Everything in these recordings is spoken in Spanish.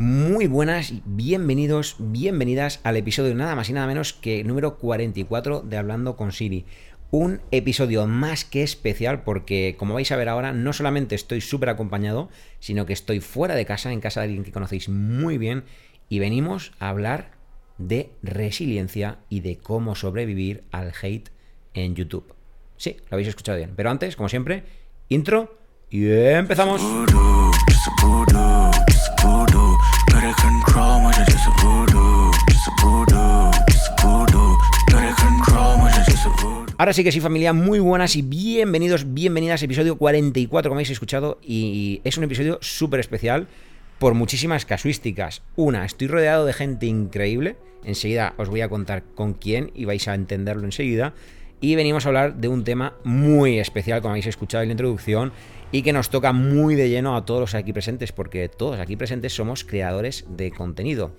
Muy buenas bienvenidos, bienvenidas al episodio nada más y nada menos que número 44 de Hablando con Siri. Un episodio más que especial porque, como vais a ver ahora, no solamente estoy súper acompañado, sino que estoy fuera de casa, en casa de alguien que conocéis muy bien, y venimos a hablar de resiliencia y de cómo sobrevivir al hate en YouTube. Sí, lo habéis escuchado bien. Pero antes, como siempre, intro y empezamos. Ahora sí que sí familia, muy buenas y bienvenidos, bienvenidas episodio 44 como habéis escuchado y es un episodio súper especial por muchísimas casuísticas. Una, estoy rodeado de gente increíble, enseguida os voy a contar con quién y vais a entenderlo enseguida y venimos a hablar de un tema muy especial como habéis escuchado en la introducción y que nos toca muy de lleno a todos los aquí presentes porque todos aquí presentes somos creadores de contenido.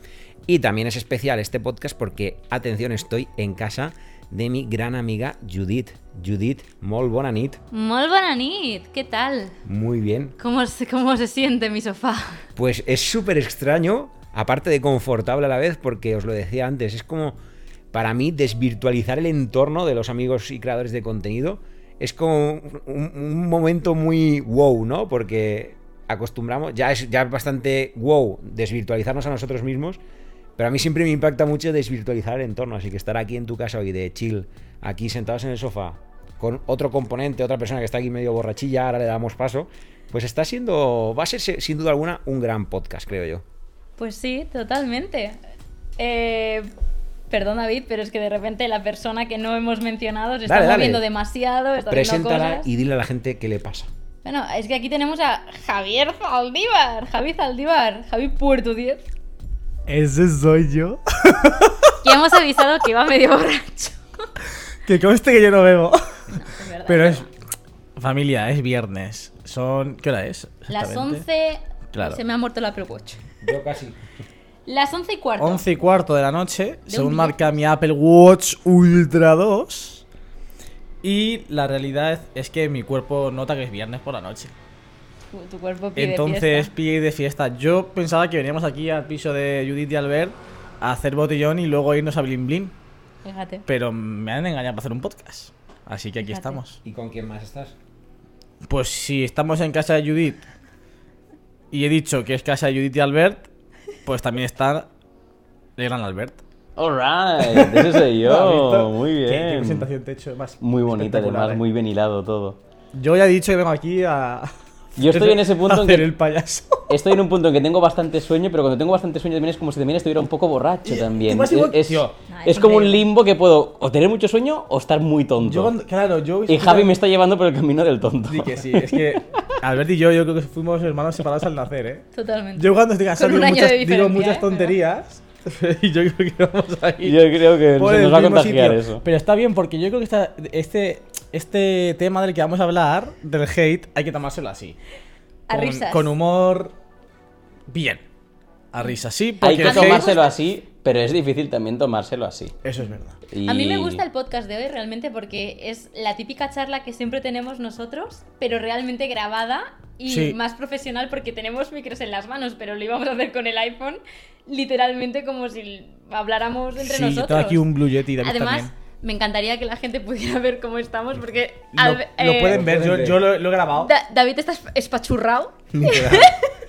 Y también es especial este podcast porque, atención, estoy en casa de mi gran amiga Judith. Judith, molt bona nit. Molt bona nit, ¿qué tal? Muy bien. ¿Cómo se, cómo se siente mi sofá? Pues es súper extraño, aparte de confortable a la vez, porque os lo decía antes, es como para mí desvirtualizar el entorno de los amigos y creadores de contenido. Es como un, un momento muy wow, ¿no? Porque acostumbramos, ya es ya bastante wow desvirtualizarnos a nosotros mismos, pero a mí siempre me impacta mucho desvirtualizar el entorno, así que estar aquí en tu casa hoy de chill, aquí sentados en el sofá, con otro componente, otra persona que está aquí medio borrachilla, ahora le damos paso, pues está siendo, va a ser sin duda alguna un gran podcast, creo yo. Pues sí, totalmente. Eh, perdón David, pero es que de repente la persona que no hemos mencionado se está Dale, dale. moviendo demasiado, está haciendo Preséntala cosas. y dile a la gente qué le pasa. Bueno, es que aquí tenemos a Javier Zaldívar, Javi Zaldívar, Javi Puerto 10. Ese soy yo. Y hemos avisado que iba medio borracho. Que conste que yo no bebo. Es verdad. Pero es. Familia, es viernes. Son. ¿Qué hora es? Las exactamente? 11... Claro. Se me ha muerto la Apple Watch. Yo casi. Las 11 y cuarto. 11 y cuarto de la noche, De según marca mi Apple Watch Ultra 2. Y la realidad es que mi cuerpo nota que es viernes por la noche. Tu, cuerpo pide Entonces fiesta. pide de fiesta. Yo pensaba que veníamos aquí al piso de Judith y Albert a hacer botellón y luego irnos a Blin Blin. Fíjate. Pero me han engañado para hacer un podcast. Así que aquí Fíjate. estamos. ¿Y con quién más estás? Pues si estamos en casa de Judith y he dicho que es casa de Judith y Albert, pues también está el gran Albert. Alright, ese soy ¿Lo has yo. visto? Muy ¿Qué, qué bien. presentación te he hecho más Muy bonita, además, eh. muy bien hilado todo. Yo ya he dicho que vengo aquí a. Yo estoy en ese punto a en hacer que- el payaso. Estoy en un punto en que tengo bastante sueño, pero cuando tengo bastante sueño también es como si también estuviera un poco borracho también. Es, como un limbo que puedo o tener mucho sueño o estar muy tonto. Yo cuando- claro, yo. Y Javi me está llevando por el camino del tonto. Sí, que sí, es que Albert y yo, yo creo que fuimos hermanos separados al nacer, ¿eh? Totalmente. Yo cuando estoy un digo muchas, digo muchas ¿eh? tonterías. y yo creo que vamos a ir. Yo creo que se nos va a contagiar sitio. eso. Pero está bien porque yo creo que esta- este, este tema del que vamos a hablar, del hate, hay que tomárselo así. A Con, risas. con humor. Bien. A risas, sí. Hay que hate- tomárselo así, pero es difícil también tomárselo así. Eso es verdad. Y- A mí me gusta el podcast de hoy realmente porque es la típica charla que siempre tenemos nosotros, pero realmente grabada y Sí. más profesional porque tenemos micros en las manos, pero lo íbamos a hacer con el iPhone literalmente como si habláramos entre sí, nosotros. tengo aquí un Blue Yeti Además, también. Me encantaría que la gente pudiera ver cómo estamos porque Lo, eh, pueden ver, yo, lo, lo he grabado. Da- David está esp- espachurrado.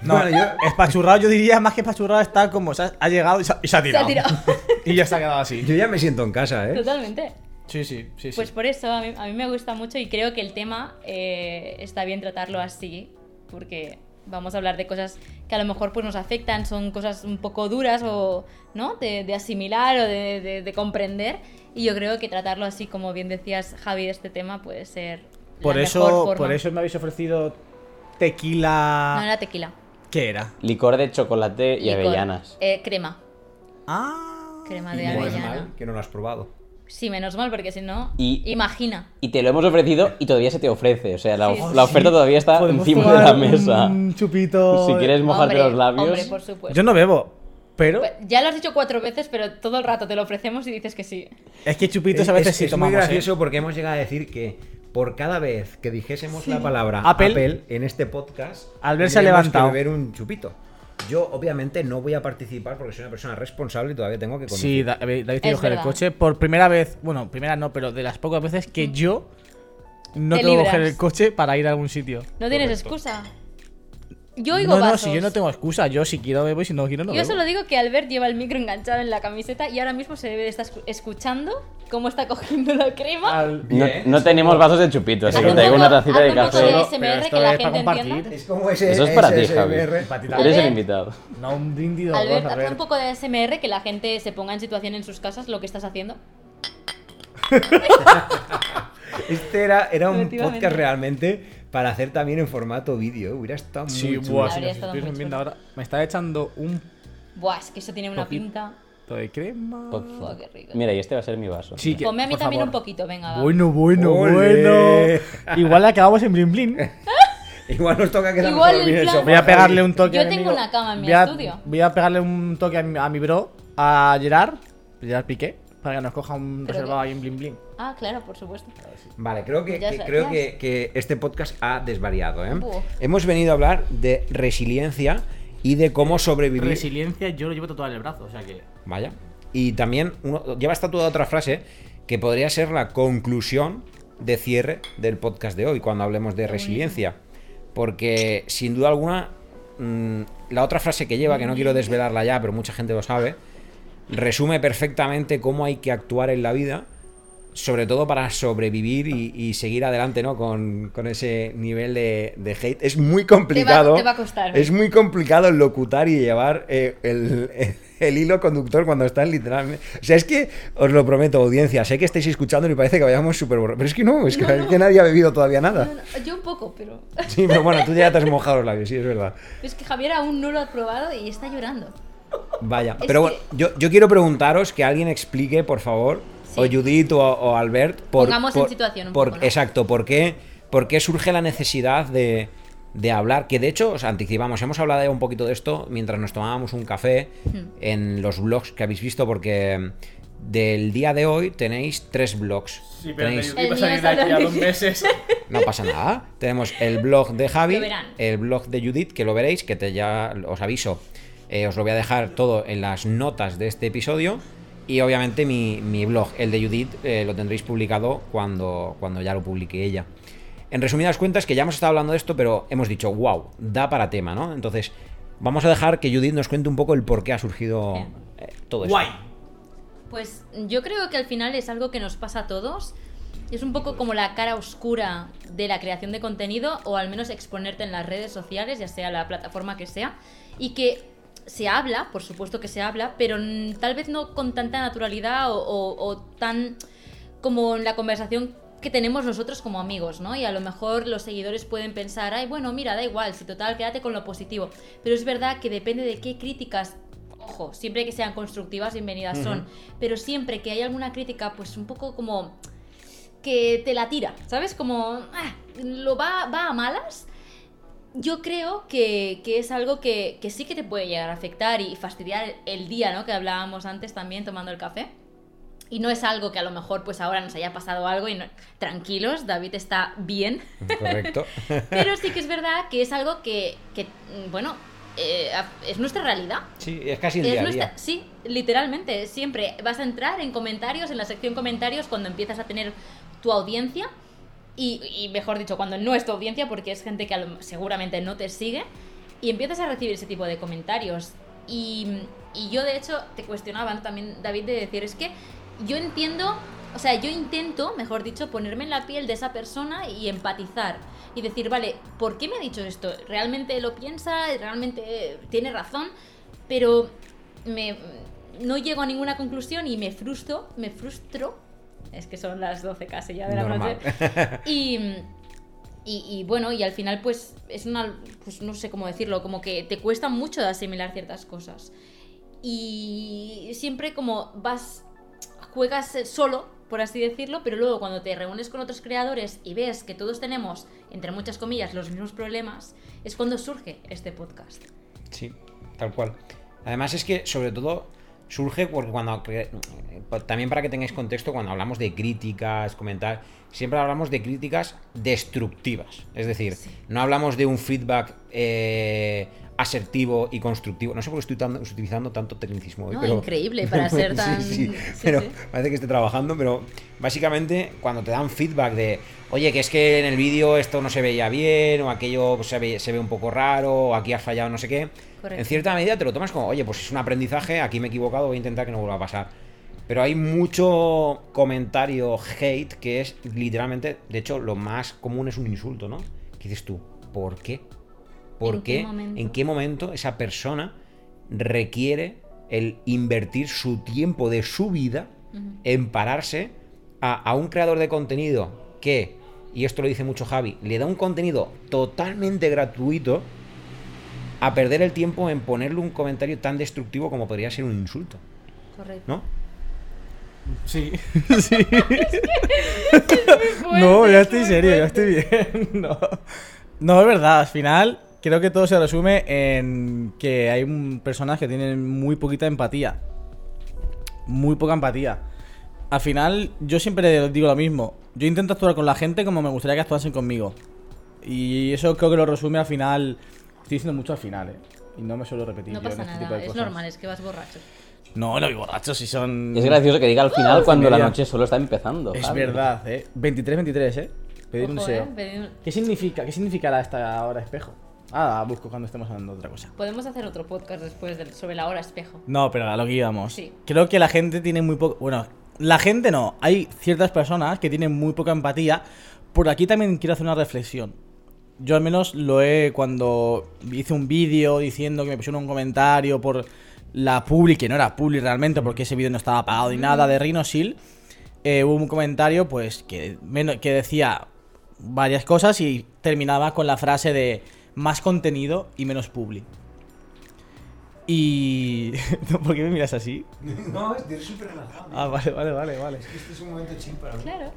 No, Bueno, yo- espachurrado yo diría más que espachurrado está como se ha, ha llegado y se ha, y se ha Se tirado. ha tirado. y ya se ha quedado así. Yo ya me siento en casa, ¿eh? Totalmente. Sí, sí, sí. sí. Pues por eso a mí, a mí me gusta mucho y creo que el tema eh, está bien tratarlo así, porque vamos a hablar de cosas que a lo mejor pues, nos afectan, son cosas un poco duras o no de, de asimilar o de, de- de comprender. Y yo creo que tratarlo así, como bien decías Javi, este tema puede ser por la eso, mejor forma. por eso me habéis ofrecido tequila. No era tequila. ¿Qué era? Licor de chocolate y licor. avellanas. Eh, crema. Ah. Crema Y de avellana. mal que no lo has probado. Sí, menos mal, porque si no, Y- imagina. Y te lo hemos ofrecido y todavía se te ofrece. O sea, la, Sí. la oferta todavía está Podemos encima de la mesa. Un chupito. Si quieres mojarte Hombre, los labios. Hombre, por supuesto. Yo no bebo, pero Pues, Ya lo has dicho cuatro veces, pero todo el rato te lo ofrecemos y dices que sí. es que chupitos a Es- veces es, sí es tomamos. muy ¿eh? gracioso porque hemos llegado a decir que por cada vez que dijésemos la palabra Apple. Apple, en este podcast, Albert se ha levantado. que beber un chupito. Yo, obviamente, no voy a participar porque soy una persona responsable y todavía tengo que conducir. Sí, Da- David tiene que coger el coche por primera vez. Bueno, primera no, pero de las pocas veces que yo no Te tengo que libras. coger el coche para ir a algún sitio. No tienes Correcto. excusa. Yo oigo No, no, vasos. si yo no tengo excusa. Yo si quiero bebo y si no quiero no Yo bebo. solo digo que Albert lleva el micro enganchado en la camiseta y ahora mismo se debe escu- escuchando cómo está cogiendo la crema. Al- No, no tenemos vasos de chupito, así que traigo poco- una tacita de un poco café. de SMR que la es para gente compartir. entienda. Es como ese. Eso es para ti, Javi. Eres el Albert. invitado. No, un brindis de Albert, haz un poco de SMR que la gente se ponga en situación en sus casas lo que estás haciendo. Este era, era un podcast realmente para hacer también en formato vídeo. Hubiera estado muy Sí, chulo. buah, si Habría nos estado estuviesen muy viendo chulo. ahora. Me está echando un Buah, es que eso tiene una pinta. de crema. Buah, qué rico. Mira, y este va a ser mi vaso. Sí, que- Ponme a mí por también favor. un poquito, venga. va. Bueno, bueno, bueno. Igual acabamos en Blin Blin. Igual nos toca quedarnos Igual en plan- Voy a pegarle un toque Yo a mi tengo amigo. una cama en mi Voy a- estudio. Voy a pegarle un toque a mi, a mi bro, a Gerard, Gerard Piqué, para que nos coja un Pero reservado que- ahí en Blin Blin. Ah, claro, por supuesto. Vale, creo que, que- creo que, que este podcast ha desvariado. ¿eh? Hemos venido a hablar de resiliencia y de cómo sobrevivir. Resiliencia yo lo llevo tatuado en el brazo, o sea que... Vaya. Y también uno, lleva tatuada otra frase que podría ser la conclusión de cierre del podcast de hoy cuando hablemos de resiliencia. Porque sin duda alguna, mm, la otra frase que lleva, que no quiero desvelarla ya, pero mucha gente lo sabe, resume perfectamente cómo hay que actuar en la vida, sobre todo para sobrevivir y, y seguir adelante, ¿no? Con, con ese nivel de, de hate. Es muy complicado. te va a costar. Es muy complicado locutar y llevar eh, el, el- el hilo conductor cuando estás literalmente. O sea, es que os lo prometo, audiencia. Sé que estáis escuchando y parece que vayamos súper borrados. Pero es que no, es que, es que nadie ha bebido todavía nada. No, no, yo un poco, pero. Sí, pero bueno, tú ya te has mojado los labios, sí, es verdad. Es que Javier aún no lo ha probado y está llorando. Vaya, Es pero que- bueno, yo, yo quiero preguntaros que alguien explique, por favor, Sí. o Judith o, o Albert, por, Pongamos en situación un por- poco, ¿no? Exacto, ¿por qué, por qué surge la necesidad de, de hablar? Que de hecho, os anticipamos, hemos hablado ya un poquito de esto mientras nos tomábamos un café Hmm. en los blogs que habéis visto, porque del día de hoy tenéis tres blogs. Tenéis- El mío está donde- meses. no pasa nada. Tenemos el blog de Javi, el blog de Judith, que lo veréis, que te ya os aviso. Eh, os lo voy a dejar todo en las notas de este episodio. Y obviamente mi, mi blog, el de Judith, eh, lo tendréis publicado cuando, cuando ya lo publique ella. En resumidas cuentas, que ya hemos estado hablando de esto, pero hemos dicho, wow, da para tema, ¿no? Entonces, vamos a dejar que Judith nos cuente un poco el por qué ha surgido eh, todo esto. Guay. Pues yo creo que al final es algo que nos pasa a todos. Es un poco como la cara oscura de la creación de contenido o al menos exponerte en las redes sociales, ya sea la plataforma que sea, y que se habla, por supuesto que se habla, pero tal vez no con tanta naturalidad o, o- o tan como en la conversación que tenemos nosotros como amigos, ¿no? Y a lo mejor los seguidores pueden pensar, ay, bueno, mira, da igual, si total, quédate con lo positivo. Pero es verdad que depende de qué críticas ojo, siempre que sean constructivas, bienvenidas son. Pero siempre que hay alguna crítica, pues un poco como que te la tira, ¿sabes? Como ah, lo va, va a malas. Yo creo que, que es algo que, que sí que te puede llegar a afectar y fastidiar el día, ¿no? Que hablábamos antes también tomando el café. Y no es algo que a lo mejor pues ahora nos haya pasado algo y no- tranquilos, David está bien. Correcto. Pero sí que es verdad que es algo que, que, mm, bueno, eh, es nuestra realidad. Sí, es casi el Es día a nuestra- día. sí, literalmente. Siempre vas a entrar en comentarios, en la sección comentarios, cuando empiezas a tener tu audiencia. Y, y mejor dicho, cuando no es tu audiencia, porque es gente que seguramente no te sigue. Y empiezas a recibir ese tipo de comentarios. Y, y yo, de hecho, te cuestionaba también, David, de decir, es que yo entiendo, o sea, yo intento, mejor dicho, ponerme en la piel de esa persona y empatizar. Y decir, vale, ¿por qué me ha dicho esto? ¿Realmente lo piensa? ¿Realmente tiene razón? Pero me, no llego a ninguna conclusión y me frustro, me frustro. Es que son las 12 casi ya de la Normal. noche. Y, y, y bueno, y al final pues es una, pues no sé cómo decirlo, como que te cuesta mucho de asimilar ciertas cosas. Y siempre como vas, juegas solo, por así decirlo, pero luego cuando te reúnes con otros creadores y ves que todos tenemos, entre muchas comillas, los mismos problemas, es cuando surge este podcast. Sí, tal cual. Además es que, sobre todo, surge porque cuando... cre- También para que tengáis contexto, cuando hablamos de críticas, comentar, siempre hablamos de críticas destructivas. Es decir, no hablamos de un feedback eh, asertivo y constructivo. No sé por qué estoy tan- utilizando tanto tecnicismo hoy, No, pero... increíble para ser tan- sí, sí, sí, pero parece que esté trabajando, pero básicamente cuando te dan feedback de, oye, que es que en el vídeo esto no se veía bien, o aquello se ve, se ve un poco raro, o aquí has fallado no sé qué, Correcto. en cierta medida te lo tomas como, oye, pues es un aprendizaje, aquí me he equivocado, voy a intentar que no vuelva a pasar. Pero hay mucho comentario hate que es literalmente, de hecho, lo más común es un insulto, ¿no? ¿Qué dices tú? ¿Por qué? ¿Por ¿En qué qué? momento? ¿En qué momento esa persona requiere el invertir su tiempo de su vida en pararse a, a un creador de contenido que, y esto lo dice mucho Javi, le da un contenido totalmente gratuito a perder el tiempo en ponerle un comentario tan destructivo como podría ser un insulto, Correcto. ¿no? Sí, sí. No, ya estoy serio, ya estoy bien. No. no, es verdad, al final creo que todo se resume en que hay un- personas que tienen muy poquita empatía. Muy poca empatía. Al final, yo siempre digo lo mismo. Yo intento actuar con la gente como me gustaría que actuasen conmigo. Y eso creo que lo resume al final. Estoy diciendo mucho al final, ¿eh? Y no me suelo repetir. No yo en pasa este tipo nada, de es cosas. normal, es que vas borracho. No, no, y borrachos si son. Es gracioso que diga al final cuando la media. noche solo está empezando. Es verdad, ¿eh? 23-23, ¿eh? Pedir un Ojo, SEO. ¿eh? Pedir un- ¿Qué significa? ¿Qué significará esta hora espejo? Ah, busco cuando estemos hablando de otra cosa. Podemos hacer otro podcast después del- sobre la hora espejo. No, pero a lo que íbamos. Sí. Creo que la gente tiene muy poco. Bueno, la gente no. Hay ciertas personas que tienen muy poca empatía. Por aquí también quiero hacer una reflexión. Yo al menos lo he cuando hice un vídeo diciendo que me pusieron un comentario por la publi, que no era publi realmente, porque ese vídeo no estaba pagado ni nada, de Rhinosil. eh, hubo un comentario pues que, menos- que decía varias cosas y terminaba con la frase de más contenido y menos publi. Y... ¿Por qué me miras así? No, estoy súper relajado. Ah, vale, vale, vale, vale. Este es un momento chill para mí. Claro.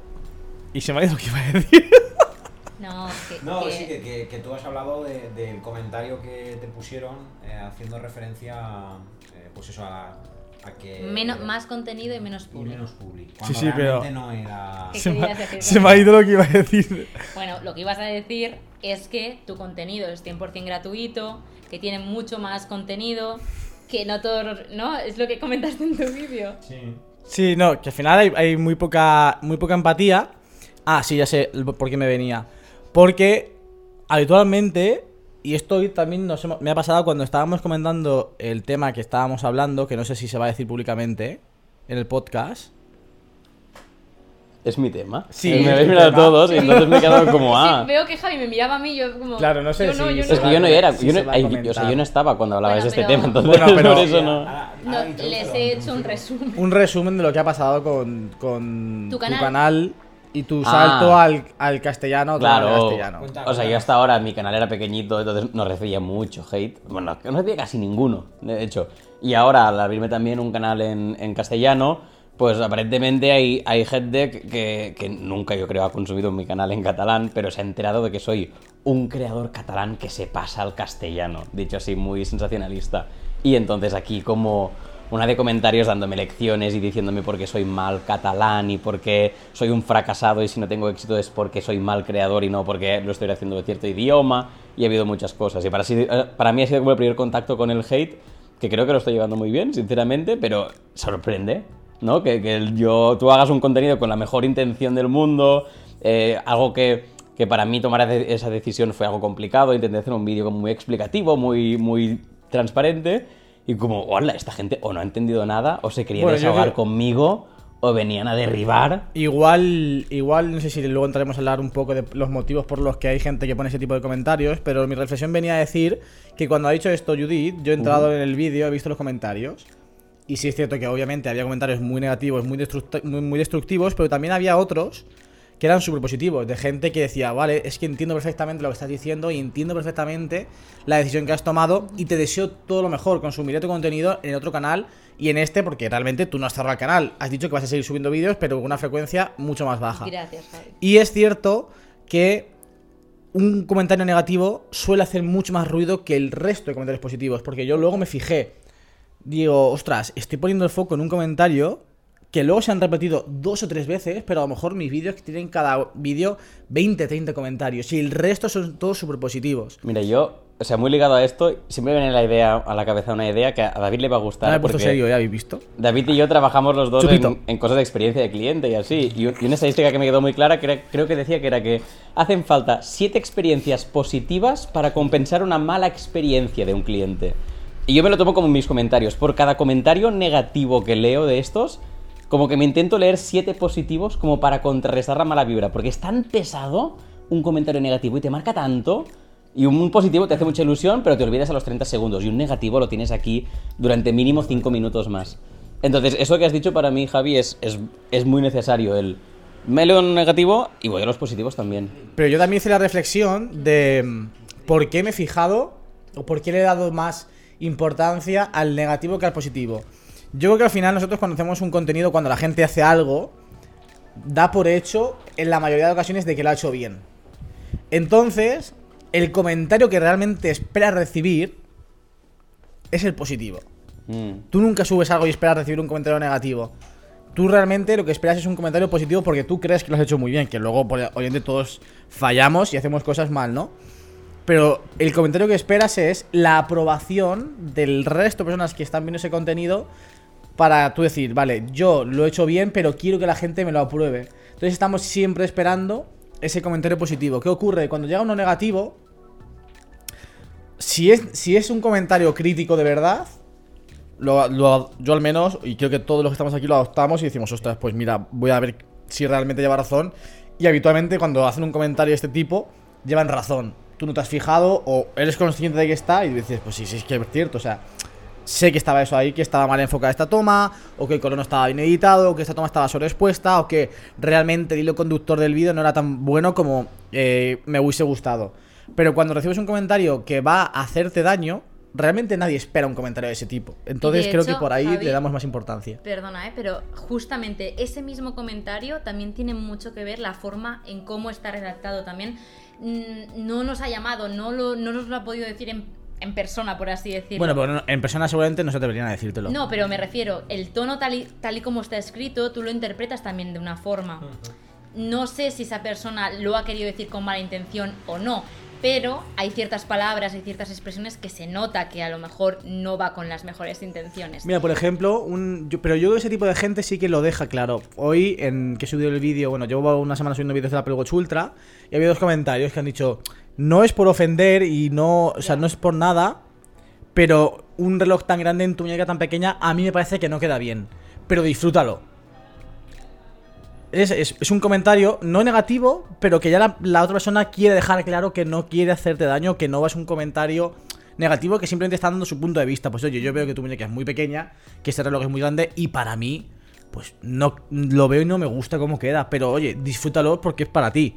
Y se me ha ido lo que iba a decir. No, que, No, que- sí, que, que- que tú has hablado de- del comentario que te pusieron eh, haciendo referencia, eh, pues eso, a, a que... menos, más contenido y menos y público. menos publi. Sí, Cuando sí, pero- no era... ¿Qué Se me, ha, decir se con me ha eso? ido lo que iba a decir. Bueno, lo que ibas a decir es que tu contenido es 100% gratuito, que tiene mucho más contenido, que no todo, ¿no? Es lo que comentaste en tu vídeo. Sí. Sí, no, que al final hay, hay muy poca muy poca empatía. Ah, sí, ya sé por qué me venía. Porque habitualmente, y esto hoy también nos hemos- me ha pasado cuando estábamos comentando el tema que estábamos hablando, que no sé si se va a decir públicamente en el podcast. Es mi tema. Sí, me habéis mirado tema. todos y entonces me he quedado como, Sí, ah. veo que Javi me miraba a mí, yo como... Claro, no sé yo no, si yo se Es no. que yo no era, yo, no, ay, o sea, yo no estaba cuando hablabais Bueno, de este pero- tema, entonces Bueno, pero- por eso no. No, les he hecho un resumen. Un resumen de lo que ha pasado con, con Tu canal. Y tu Ah. salto al, al castellano. al Claro, castellano. O sea, yo hasta ahora mi canal era pequeñito, entonces no recibía mucho hate. Bueno, no recibía casi ninguno, de hecho. Y ahora, al abrirme también un canal en, en castellano, pues aparentemente hay, hay gente que- que, que nunca yo creo ha consumido mi canal en catalán, pero se ha enterado de que soy un creador catalán que se pasa al castellano, dicho así, muy sensacionalista. Y entonces aquí como una de comentarios dándome lecciones y diciéndome por qué soy mal catalán y por qué soy un fracasado y si no tengo éxito es porque soy mal creador y no porque lo estoy haciendo de cierto idioma. Y ha habido muchas cosas. Y para, eh, para mí ha sido como el primer contacto con el hate, que creo que lo estoy llevando muy bien, sinceramente, pero sorprende, ¿no? Que, que yo, tú hagas un contenido con la mejor intención del mundo, eh, algo que, que para mí tomar esa decisión fue algo complicado, intenté hacer un vídeo muy explicativo, muy, muy transparente, y como, hola, esta gente o no ha entendido nada, o se quería Bueno, desahogar conmigo, o venían a derribar. Igual, igual, no sé si luego entraremos a hablar un poco de los motivos por los que hay gente que pone ese tipo de comentarios, pero mi reflexión venía a decir que cuando ha dicho esto Judith, yo he entrado en el vídeo, he visto los comentarios, y sí es cierto que obviamente había comentarios muy negativos, muy, muy, muy destructivos, pero también había otros que eran súper positivos, de gente que decía, vale, es que entiendo perfectamente lo que estás diciendo y entiendo perfectamente la decisión que has tomado y te deseo todo lo mejor, consumiré tu contenido en otro canal y en este porque realmente tú no has cerrado el canal, has dicho que vas a seguir subiendo vídeos pero con una frecuencia mucho más baja. Gracias, Javi. Y es cierto que un comentario negativo suele hacer mucho más ruido que el resto de comentarios positivos, porque yo luego me fijé, digo, ostras, estoy poniendo el foco en un comentario que luego se han repetido dos o tres veces, pero a lo mejor mis vídeos que tienen cada vídeo 20, 30 comentarios y el resto son todos súper positivos. Mira, yo o sea, muy ligado a esto, siempre viene la idea a la cabeza una idea que a David le va a gustar. No me he puesto porque serio, ¿ya habéis visto? David y yo trabajamos los dos en, en cosas de experiencia de cliente y así. Y, un- y una estadística que me quedó muy clara, que era- creo que decía que era que hacen falta siete experiencias positivas para compensar una mala experiencia de un cliente. Y yo me lo tomo como mis comentarios. Por cada comentario negativo que leo de estos, como que me intento leer siete positivos como para contrarrestar la mala vibra. Porque es tan pesado un comentario negativo y te marca tanto. Y un positivo te hace mucha ilusión, pero te olvidas a los 30 segundos. Y un negativo lo tienes aquí durante mínimo 5 minutos más. Entonces, eso que has dicho para mí, Javi, es, es, es muy necesario. El me leo un negativo y voy a los positivos también. Pero yo también hice la reflexión de mm, por qué me he fijado o por qué le he dado más importancia al negativo que al positivo. Yo creo que al final nosotros cuando hacemos un contenido, cuando la gente hace algo, da por hecho en la mayoría de ocasiones de que lo ha hecho bien. Entonces, el comentario que realmente esperas recibir es el positivo. Mm. Tú nunca subes algo y esperas recibir un comentario negativo. Tú realmente lo que esperas es un comentario positivo porque tú crees que lo has hecho muy bien, que luego por- obviamente todos fallamos y hacemos cosas mal, ¿no? Pero el comentario que esperas es la aprobación del resto de personas que están viendo ese contenido para tú decir, vale, yo lo he hecho bien, pero quiero que la gente me lo apruebe. Entonces estamos siempre esperando ese comentario positivo. ¿Qué ocurre? Cuando llega uno negativo, si es, si es un comentario crítico de verdad, lo, yo al menos, y creo que todos los que estamos aquí lo adoptamos y decimos, ostras, pues mira, voy a ver si realmente lleva razón. Y habitualmente cuando hacen un comentario de este tipo, llevan razón. Tú no te has fijado o eres consciente de que está y dices, pues sí, sí, es que es cierto. O sea, sé que estaba eso ahí, que estaba mal enfocada esta toma, o que el color no estaba bien editado, o que esta toma estaba sobreexpuesta, o que realmente el hilo conductor del vídeo no era tan bueno como eh, me hubiese gustado. Pero cuando recibes un comentario que va a hacerte daño, realmente nadie espera un comentario de ese tipo. Entonces creo que por ahí Javi- le damos más importancia. Perdona, ¿eh? pero justamente ese mismo comentario también tiene mucho que ver la forma en cómo está redactado también. mm, No nos ha llamado, no, lo, no nos lo ha podido decir en, en persona, por así decirlo. Bueno, pero no- en persona seguramente no se deberían a decírtelo. No, pero me refiero, el tono tal y, tal y como está escrito, tú lo interpretas también de una forma. No sé si esa persona lo ha querido decir con mala intención o no, pero hay ciertas palabras, hay ciertas expresiones que se nota que a lo mejor no va con las mejores intenciones. Mira, por ejemplo, un, yo- pero yo creo que ese tipo de gente sí que lo deja claro. Hoy, en que he subido el vídeo, bueno, llevo una semana subiendo vídeos de la Apple Watch Ultra y había dos comentarios que han dicho, no es por ofender y no, o sea, no es por nada, pero un reloj tan grande en tu muñeca tan pequeña a mí me parece que no queda bien. Pero disfrútalo. Es, es- es un comentario no negativo, pero que ya la, la otra persona quiere dejar claro que no quiere hacerte daño, que no es un comentario negativo, que simplemente está dando su punto de vista. Pues oye, yo veo que tu muñeca es muy pequeña, que este reloj es muy grande y para mí, pues no lo veo y no me gusta cómo queda. Pero oye, disfrútalo porque es para ti.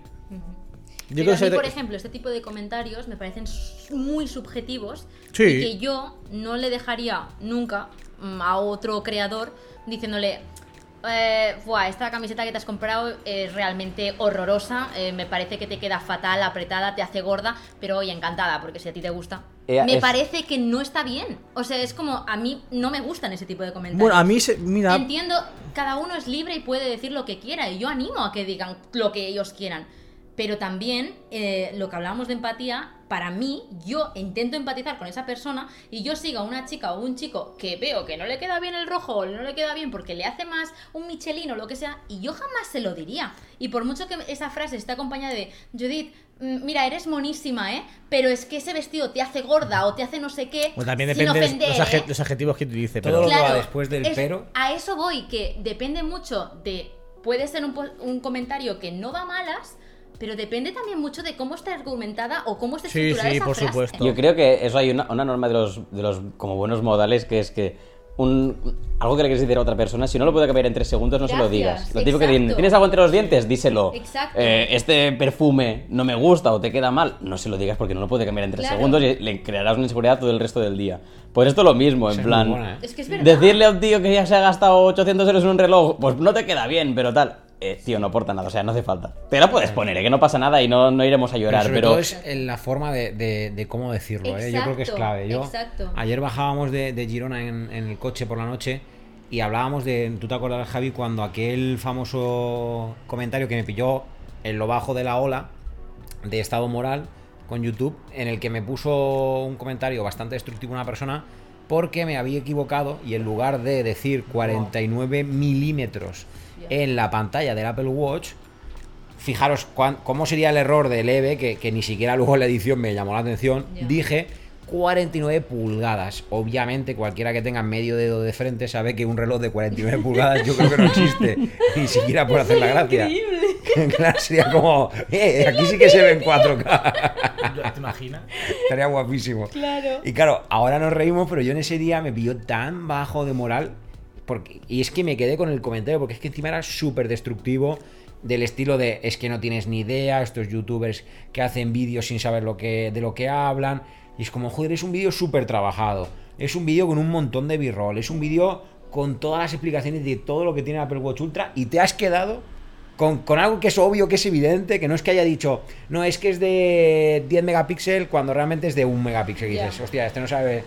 Yo Pero a mí, por ejemplo, este tipo de comentarios me parecen muy subjetivos Sí. y que yo no le dejaría nunca mm, a otro creador diciéndole, eh, "Buah, esta camiseta que te has comprado es realmente horrorosa, eh, me parece que te queda fatal, apretada, te hace gorda, pero oye, encantada, porque si a ti te gusta. Eh, me es- parece que no está bien. O sea, es como, a mí no me gustan ese tipo de comentarios. Bueno, a mí, se, mira, Entiendo, cada uno es libre y puede decir lo que quiera, y yo animo a que digan lo que ellos quieran. Pero también, eh, lo que hablábamos de empatía, para mí, yo intento empatizar con esa persona y yo sigo a una chica o un chico que veo que no le queda bien el rojo o no le queda bien porque le hace más un Michelin o lo que sea, y yo jamás se lo diría. Y por mucho que esa frase esté acompañada de, Judith, mm, mira, eres monísima, ¿eh? Pero es que ese vestido te hace gorda o te hace no sé qué. pues también sin depende de los, ¿eh? los adjetivos que utilice. Todo Pero lo que va después del es- pero. A eso voy, que depende mucho de. Puede ser un, comentario que no va malas, pero depende también mucho de cómo está argumentada o cómo está Sí, estructurada sí, esa por frase. supuesto. Yo creo que eso hay una, una norma de los, de los como buenos modales que es que un, algo que le quieres decir a otra persona, si no lo puede cambiar en tres segundos, no se lo Gracias, digas. Lo típico que dicen. ¿tienes algo entre los dientes? Díselo. Exacto. Eh, este perfume no me gusta o te queda mal, no se lo digas porque no lo puede cambiar en tres Claro. segundos y le crearás una inseguridad todo el resto del día. Pues esto es lo mismo, en es plan. buena, ¿eh? Es que es verdad. Decirle a un tío que ya se ha gastado 800 euros en un reloj, pues no te queda bien, pero tal. Eh, tío, no aporta nada, o sea, no hace falta. Te la puedes poner, ¿eh? que no pasa nada y no, no iremos a Pero llorar, sobre pero. todo es en la forma de, de- de cómo decirlo, ¿eh? Yo creo que es clave. Yo, exacto. Ayer bajábamos de, de Girona en, en el coche por la noche y hablábamos de. ¿Tú te acuerdas, Javi, cuando aquel famoso comentario que me pilló en lo bajo de la ola de estado moral con YouTube en el que me puso un comentario bastante destructivo una persona porque me había equivocado y en lugar de decir 49 milímetros en la pantalla del Apple Watch, fijaros cuán- cómo sería el error de leve, que, que ni siquiera luego en la edición me llamó la atención, Ya. dije 49 pulgadas. Obviamente cualquiera que tenga medio dedo de frente sabe que un reloj de 49 pulgadas yo creo que no existe, ni siquiera por hacer la gracia. claro, sería como, eh, aquí sí que se ve en 4K. ¿Te imaginas? Estaría guapísimo. Claro. Y claro, ahora nos reímos, pero yo en ese día me pilló tan bajo de moral. Porque, y es que me quedé con el comentario, porque es que encima era súper destructivo. Del estilo de es que no tienes ni idea, estos youtubers que hacen vídeos sin saber lo que, de lo que hablan. Y es como, joder, es un vídeo súper trabajado. Es un vídeo con un montón de b-roll. Es un vídeo con todas las explicaciones de todo lo que tiene Apple Watch Ultra. Y te has quedado con, con algo que es obvio, que es evidente, que no es que haya dicho, no, es que es de 10 megapíxeles cuando realmente es de 1 megapíxel. Y dices, hostia, este no sabe.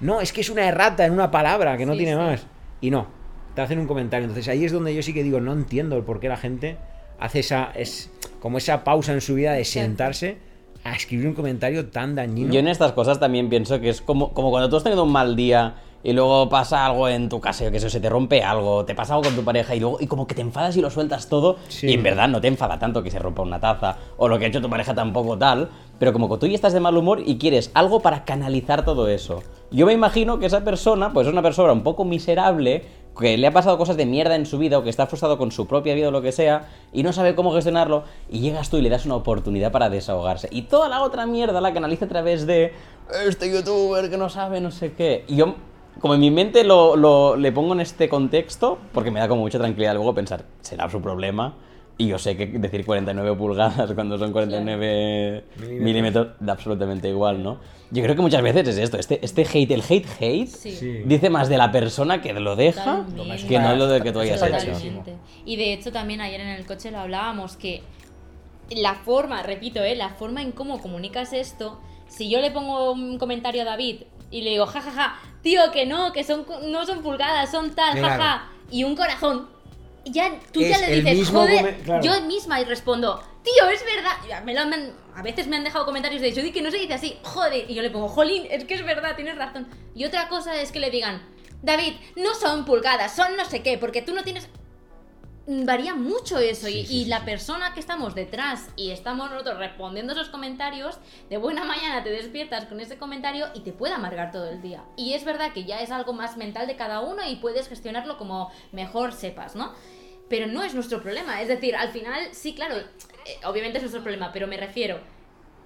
No, es que es una errata en una palabra, que no Sí, tiene sí. más. Y no, te hacen un comentario. Entonces ahí es donde yo sí que digo, no entiendo el por qué la gente hace esa. Es como esa pausa en su vida de sentarse a escribir un comentario tan dañino. Yo en estas cosas también pienso que es como, como cuando tú has tenido un mal día y luego pasa algo en tu casa, yo que sé, se te rompe algo, te pasa algo con tu pareja y luego y como que te enfadas y lo sueltas todo Sí. y en verdad no te enfada tanto que se rompa una taza o lo que ha hecho tu pareja tampoco tal, pero como que tú ya estás de mal humor y quieres algo para canalizar todo eso. Yo me imagino que esa persona, pues es una persona un poco miserable, que le ha pasado cosas de mierda en su vida o que está frustrado con su propia vida o lo que sea y no sabe cómo gestionarlo y llegas tú y le das una oportunidad para desahogarse. Y toda la otra mierda la canaliza a través de este youtuber que no sabe no sé qué. Y yo, como en mi mente lo, lo- le pongo en este contexto, porque me da como mucha tranquilidad luego pensar, será su problema. Y yo sé que decir 49 pulgadas cuando son 49 milímetros da absolutamente igual, ¿no? Yo creo que muchas veces es esto, este, este hate, el hate hate, Sí. Dice más de la persona que lo deja Totalmente. que no lo de que tú hayas hecho. Y de hecho también ayer en el coche lo hablábamos que la forma, repito, ¿eh? la forma en cómo comunicas esto, si yo le pongo un comentario a David y le digo, jajaja, tío, que no, que son no son pulgadas, son tal, Claro. jaja, y un corazón, ya tú ya le dices, joder, come- claro. yo misma y respondo, tío, es verdad. Me lo- han- a veces me han dejado comentarios de Judy que no se dice así, joder, y yo le pongo, jolín, es que es verdad, tienes razón. Y otra cosa es que le digan, David, no son pulgadas, son no sé qué, porque tú no tienes. Mm, Varía mucho eso y, Sí, la sí. persona que estamos detrás y estamos nosotros respondiendo esos comentarios, de buena mañana te despiertas con ese comentario y te puede amargar todo el día. Y es verdad que ya es algo más mental de cada uno y puedes gestionarlo como mejor sepas, ¿no? Pero no es nuestro problema, es decir, al final, sí, claro, eh, obviamente es nuestro problema, pero me refiero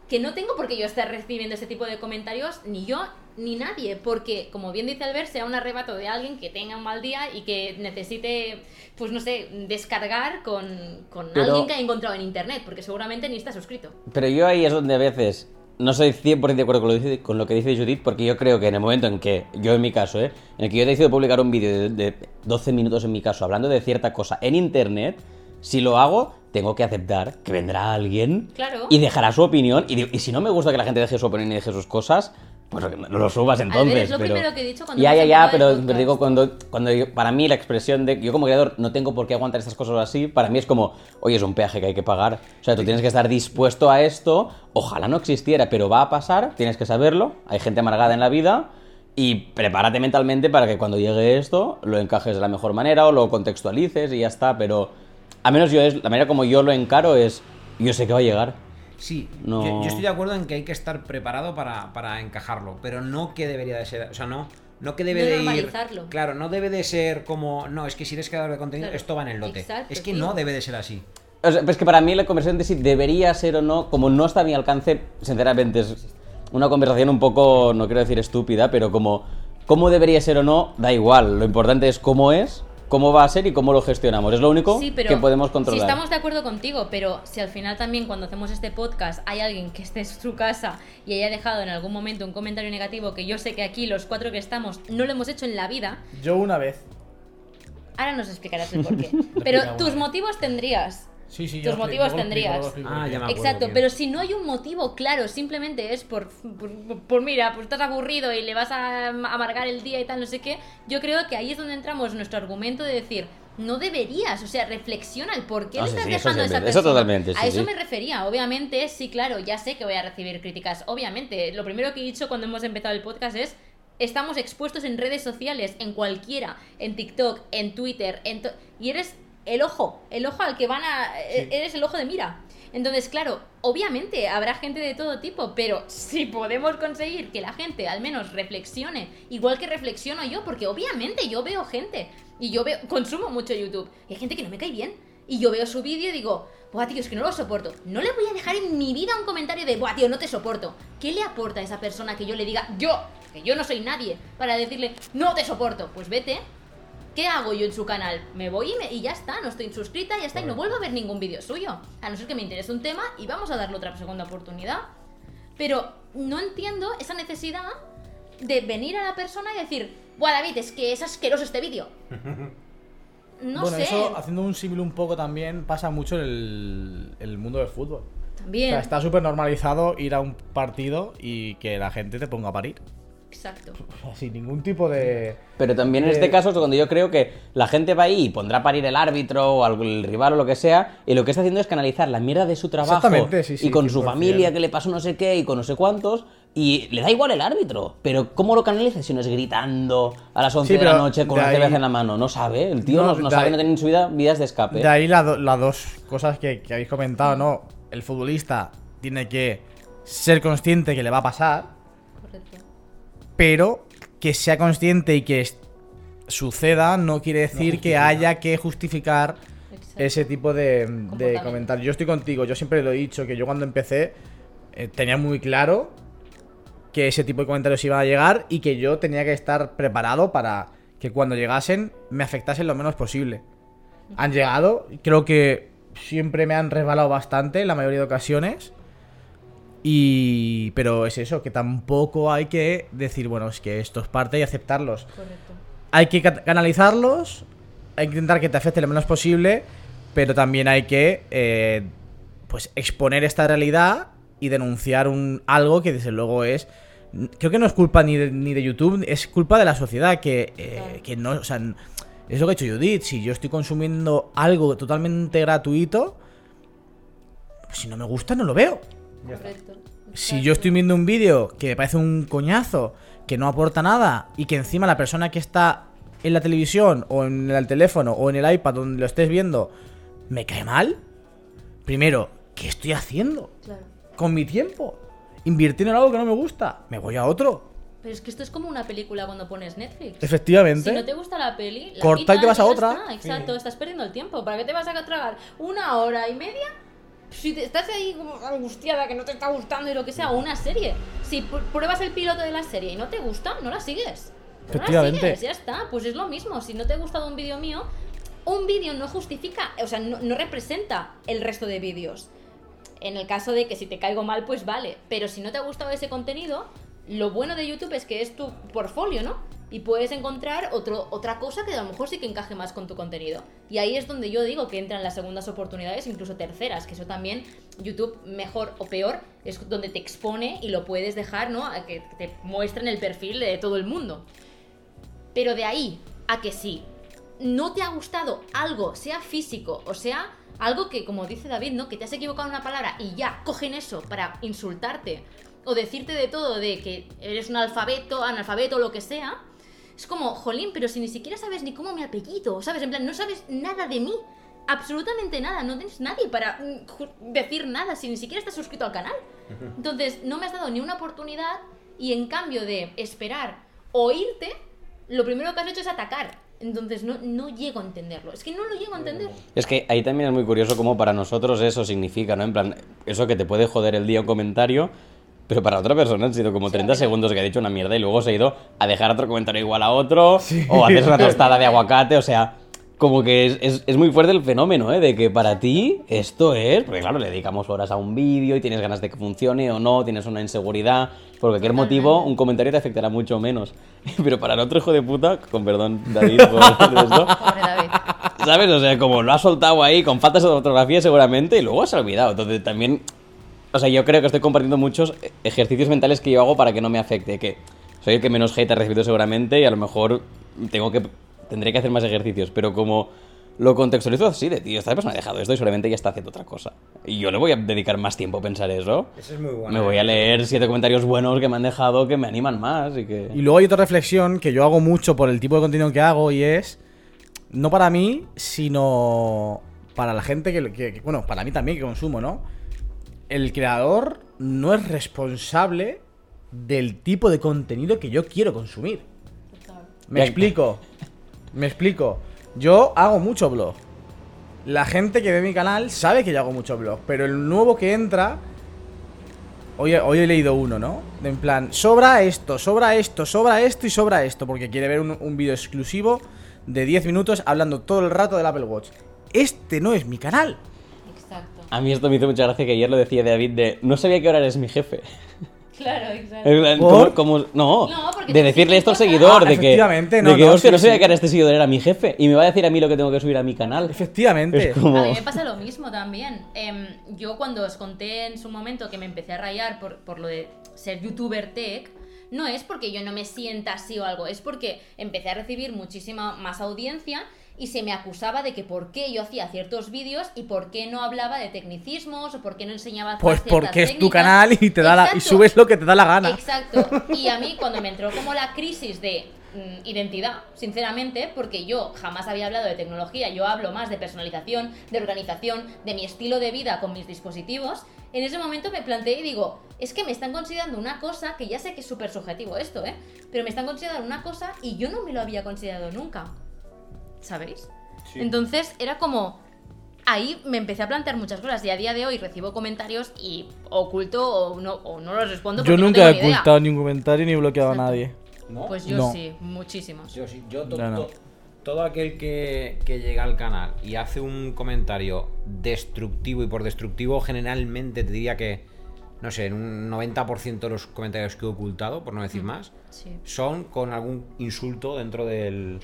que no tengo por qué yo estar recibiendo ese tipo de comentarios, ni yo ni nadie, porque como bien dice Albert, sea un arrebato de alguien que tenga un mal día y que necesite, pues no sé, descargar con, con Pero- alguien que ha encontrado en internet, porque seguramente ni está suscrito. Pero yo ahí es donde a veces no soy 100% de acuerdo con lo, que dice, con lo que dice Judith, porque yo creo que en el momento en que, yo en mi caso, ¿eh? en el que yo decido publicar un vídeo de, de 12 minutos en mi caso, hablando de cierta cosa en internet, si lo hago, tengo que aceptar que vendrá alguien Claro. y dejará su opinión. Y, y si no me gusta que la gente deje su opinión y deje sus cosas, pues no lo subas entonces. es lo pero... primero que he dicho cuando Ya, ya, ya, pero, digo, cuando, cuando yo- para mí la expresión de yo como creador no tengo por qué aguantar estas cosas así, para mí es como, oye, es un peaje que hay que pagar. O sea, tú tienes que estar dispuesto a esto, ojalá no existiera, pero va a pasar, tienes que saberlo, hay gente amargada en la vida y prepárate mentalmente para que cuando llegue esto lo encajes de la mejor manera o lo contextualices y ya está, pero a menos yo es, la manera como yo lo encaro es, yo sé que va a llegar. Sí, No. yo, yo estoy de acuerdo en que hay que estar preparado para, para encajarlo, pero no que debería de ser, o sea, no, no que debe No de ir, normalizarlo. claro, no debe de ser como, no, es que si eres creador de contenido, Claro, esto va en el lote. exacto, es que tío. no debe de ser así. O sea, pues que para mí la conversación de si debería ser o no, como no está a mi alcance, sinceramente es una conversación un poco, no quiero decir estúpida, pero como cómo debería ser o no, da igual. Lo importante es cómo es, cómo va a ser y cómo lo gestionamos. Es lo único Sí, pero que podemos controlar. Si estamos de acuerdo contigo, pero si al final también cuando hacemos este podcast hay alguien que esté en su casa y haya dejado en algún momento un comentario negativo que yo sé que aquí los cuatro que estamos no lo hemos hecho en la vida, Yo una vez. ahora nos explicarás el porqué. Pero tus motivos tendrías. Sí, sí, Tus motivos tendrías. Ah, ya me acuerdo Exacto, bien. pero si no hay un motivo claro, simplemente es por, por, por, mira, pues estás aburrido y le vas a amargar el día y tal, no sé qué, yo creo que ahí es donde entramos nuestro argumento de decir, no deberías, o sea, reflexiona el por qué Ah, le sí, estás sí, eso dejando a esa siempre, eso persona. totalmente, sí, a eso sí. me refería, obviamente, sí, claro, ya sé que voy a recibir críticas, obviamente. Lo primero que he dicho cuando hemos empezado el podcast es estamos expuestos en redes sociales, en cualquiera, en TikTok, en Twitter, en y eres el ojo, el ojo al que van a e- eres el ojo de mira. Entonces, claro, obviamente habrá gente de todo tipo, pero si podemos conseguir que la gente al menos reflexione, igual que reflexiono yo, porque obviamente yo veo gente y yo veo, consumo mucho YouTube, y hay gente que no me cae bien, y yo veo su vídeo y digo, buah, tío, es que no lo soporto. No le voy a dejar en mi vida un comentario de, buah, tío, no te soporto. ¿Qué le aporta a esa persona que yo le diga, yo, que yo no soy nadie, para decirle, no te soporto? Pues vete, ¿Qué hago yo en su canal? Me voy y, me- y ya está, no estoy suscrita, ya está, y no vuelvo a ver ningún vídeo suyo. A no ser que me interese un tema y vamos a darle otra segunda oportunidad. Pero no entiendo esa necesidad de venir a la persona y decir, Buah, David, es que es asqueroso este vídeo. No bueno, sé. eso, haciendo un símil un poco también, pasa mucho en el, el mundo del fútbol. O También. sea, está súper normalizado ir a un partido y que la gente te ponga a parir. Exacto. Sin ningún tipo de... Pero también en de- este caso es cuando yo creo que la gente va ahí y pondrá a parir el árbitro o el rival o lo que sea, y lo que está haciendo es canalizar la mierda de su trabajo Exactamente, sí, sí, y con su 100%. familia que le pasó no sé qué y con no sé cuántos, y le da igual el árbitro. Pero ¿cómo lo canaliza si no es gritando a las 11 Sí, de la noche con una cerveza en la mano? No sabe, el tío No, no, no de sabe, ahí- no tiene en su vida vidas de escape. De ahí la do- las dos cosas que, que habéis comentado, ¿no? El futbolista tiene que ser consciente que le va a pasar, Correcto. Pero que sea consciente y que suceda no quiere decir que haya que justificar Exacto. ese tipo de, comentarios. Yo estoy contigo, yo siempre lo he dicho, que yo cuando empecé eh, tenía muy claro que ese tipo de comentarios iban a llegar y que yo tenía que estar preparado para que cuando llegasen me afectasen lo menos posible. Han llegado, creo que siempre me han resbalado bastante en la mayoría de ocasiones. Y. Pero es eso, que tampoco hay que decir, bueno, es que esto es parte y aceptarlos. Correcto. Hay que ca- canalizarlos, hay que intentar que te afecte lo menos posible, pero también hay que eh, pues exponer esta realidad y denunciar un algo que desde luego es creo que no es culpa ni de, ni de YouTube, es culpa de la sociedad que, eh, que no, o sea, es lo que ha hecho Judith, si yo estoy consumiendo algo totalmente gratuito, pues si no me gusta no lo veo. Correcto. Si yo estoy viendo un vídeo que me parece un coñazo, que no aporta nada, y que encima la persona que está en la televisión, o en el teléfono, o en el iPad, donde lo estés viendo, me cae mal, primero, ¿qué estoy haciendo Claro. con mi tiempo? Invirtiendo en algo que no me gusta, me voy a otro. Pero es que esto es como una película cuando pones Netflix. Efectivamente. Si no te gusta la peli, la Corta y te vas a otra. está, exacto, estás perdiendo el tiempo. ¿Para qué te vas a tragar una hora y media? Si te- estás ahí como angustiada, que no te está gustando y lo que sea, o una serie. Si pr- pruebas el piloto de la serie y no te gusta, no la sigues. No la Efectivamente. sigues, ya está. Pues es lo mismo. Si no te ha gustado un vídeo mío, un vídeo no justifica, o sea, no, no representa el resto de vídeos. En el caso de que si te caigo mal, pues vale. Pero si no te ha gustado ese contenido, lo bueno de YouTube es que es tu portfolio, ¿no? Y puedes encontrar otra cosa que a lo mejor sí que encaje más con tu contenido. Y ahí es donde yo digo que entran las segundas oportunidades, incluso terceras, que eso también YouTube, mejor o peor, es donde te expone y lo puedes dejar, ¿no? A que te muestren el perfil de todo el mundo. Pero de ahí a que sí, no te ha gustado algo, sea físico o sea algo que, como dice David, ¿no? Que te has equivocado en una palabra y ya cogen eso para insultarte o decirte de todo, de que eres un alfabeto, analfabeto o lo que sea. Es como, jolín, pero si ni siquiera sabes ni cómo mi apellido, ¿sabes? En plan, no sabes nada de mí. Absolutamente nada, no tienes nadie para mm, decir nada si ni siquiera estás suscrito al canal. Entonces, no me has dado ni una oportunidad y en cambio de esperar o irte, lo primero que has hecho es atacar. Entonces, no, no llego a entenderlo. Es que no lo llego a entender. Es que ahí también es muy curioso cómo para nosotros eso significa, ¿no? En plan, eso que te puede joder el día un comentario, pero para otra persona han sido como 30 segundos que ha dicho una mierda y luego se ha ido a dejar otro comentario igual a otro, o a hacerse una tostada de aguacate, o sea, como que es, es- es muy fuerte el fenómeno, ¿eh? De que para ti esto es, porque claro, le dedicamos horas a un vídeo y tienes ganas de que funcione o no, tienes una inseguridad, por cualquier motivo, un comentario te afectará mucho menos. Pero para el otro hijo de puta, con perdón, David, por esto, David. ¿Sabes? O sea, como lo ha soltado ahí con faltas de ortografía seguramente y luego se ha olvidado. Entonces también... O sea, yo creo que estoy compartiendo muchos ejercicios mentales que yo hago para que no me afecte. Que soy el que menos hate ha recibido seguramente y a lo mejor tengo que... Tendré que hacer más ejercicios. Pero como lo contextualizo así de, tío, esta persona ha dejado esto y solamente ya está haciendo otra cosa. Y yo le voy a dedicar más tiempo a pensar eso. Eso es muy bueno. Me voy a leer siete comentarios buenos que me han dejado que me animan más y que... Y luego hay otra reflexión que yo hago mucho por el tipo de contenido que hago y es, no para mí, sino para la gente que, que- que- bueno, para mí también que consumo, ¿no? El creador no es responsable del tipo de contenido que yo quiero consumir. Me explico. Me explico. Yo hago mucho blog. La gente que ve mi canal sabe que yo hago mucho blog. Pero el nuevo que entra. Hoy, hoy he leído uno, ¿no? En plan, sobra esto, sobra esto, sobra esto y sobra esto. Porque quiere ver un, un vídeo exclusivo de 10 minutos hablando todo el rato del Apple Watch. Este no es mi canal. A mí esto me hizo mucha gracia que ayer lo decía David de, no sabía que ahora eres mi jefe. Claro, exacto. En plan, ¿Por? ¿cómo- cómo- no, No, porque de te decirle esto al seguidor, Ah, de que, efectivamente, no, de que no, hostia, sí, no sabía sí. que ahora este seguidor era mi jefe y me va a decir a mí lo que tengo que subir a mi canal. Efectivamente. Es como... A mí me pasa lo mismo también. Em, yo cuando os conté en su momento que me empecé a rayar por, por lo de ser youtuber tech, no es porque yo no me sienta así o algo, es porque empecé a recibir muchísima más audiencia y se me acusaba de que por qué yo hacía ciertos vídeos y por qué no hablaba de tecnicismos o por qué no enseñaba Pues porque es tu canal y te da la, y subes lo que te da la gana. Exacto. Y a mí cuando me entró como la crisis de mm, identidad, sinceramente, porque yo jamás había hablado de tecnología, yo hablo más de personalización, de organización, de mi estilo de vida con mis dispositivos, en ese momento me planteé y digo, es que me están considerando una cosa, que ya sé que es súper subjetivo esto, ¿eh? Pero me están considerando una cosa y yo no me lo había considerado nunca. ¿Sabéis? Entonces era como, ahí me empecé a plantear muchas cosas y a día de hoy recibo comentarios y oculto o no, o no los respondo. Yo no nunca tengo he ni ocultado ningún comentario ni he bloqueado a nadie. ¿No? Pues yo No. sí, muchísimos. Yo sí, yo to- to- todo aquel que, que llega al canal y hace un comentario destructivo y por destructivo generalmente te diría que, no sé, en un 90% de los comentarios que he ocultado, por no decir más, Sí. son con algún insulto dentro del...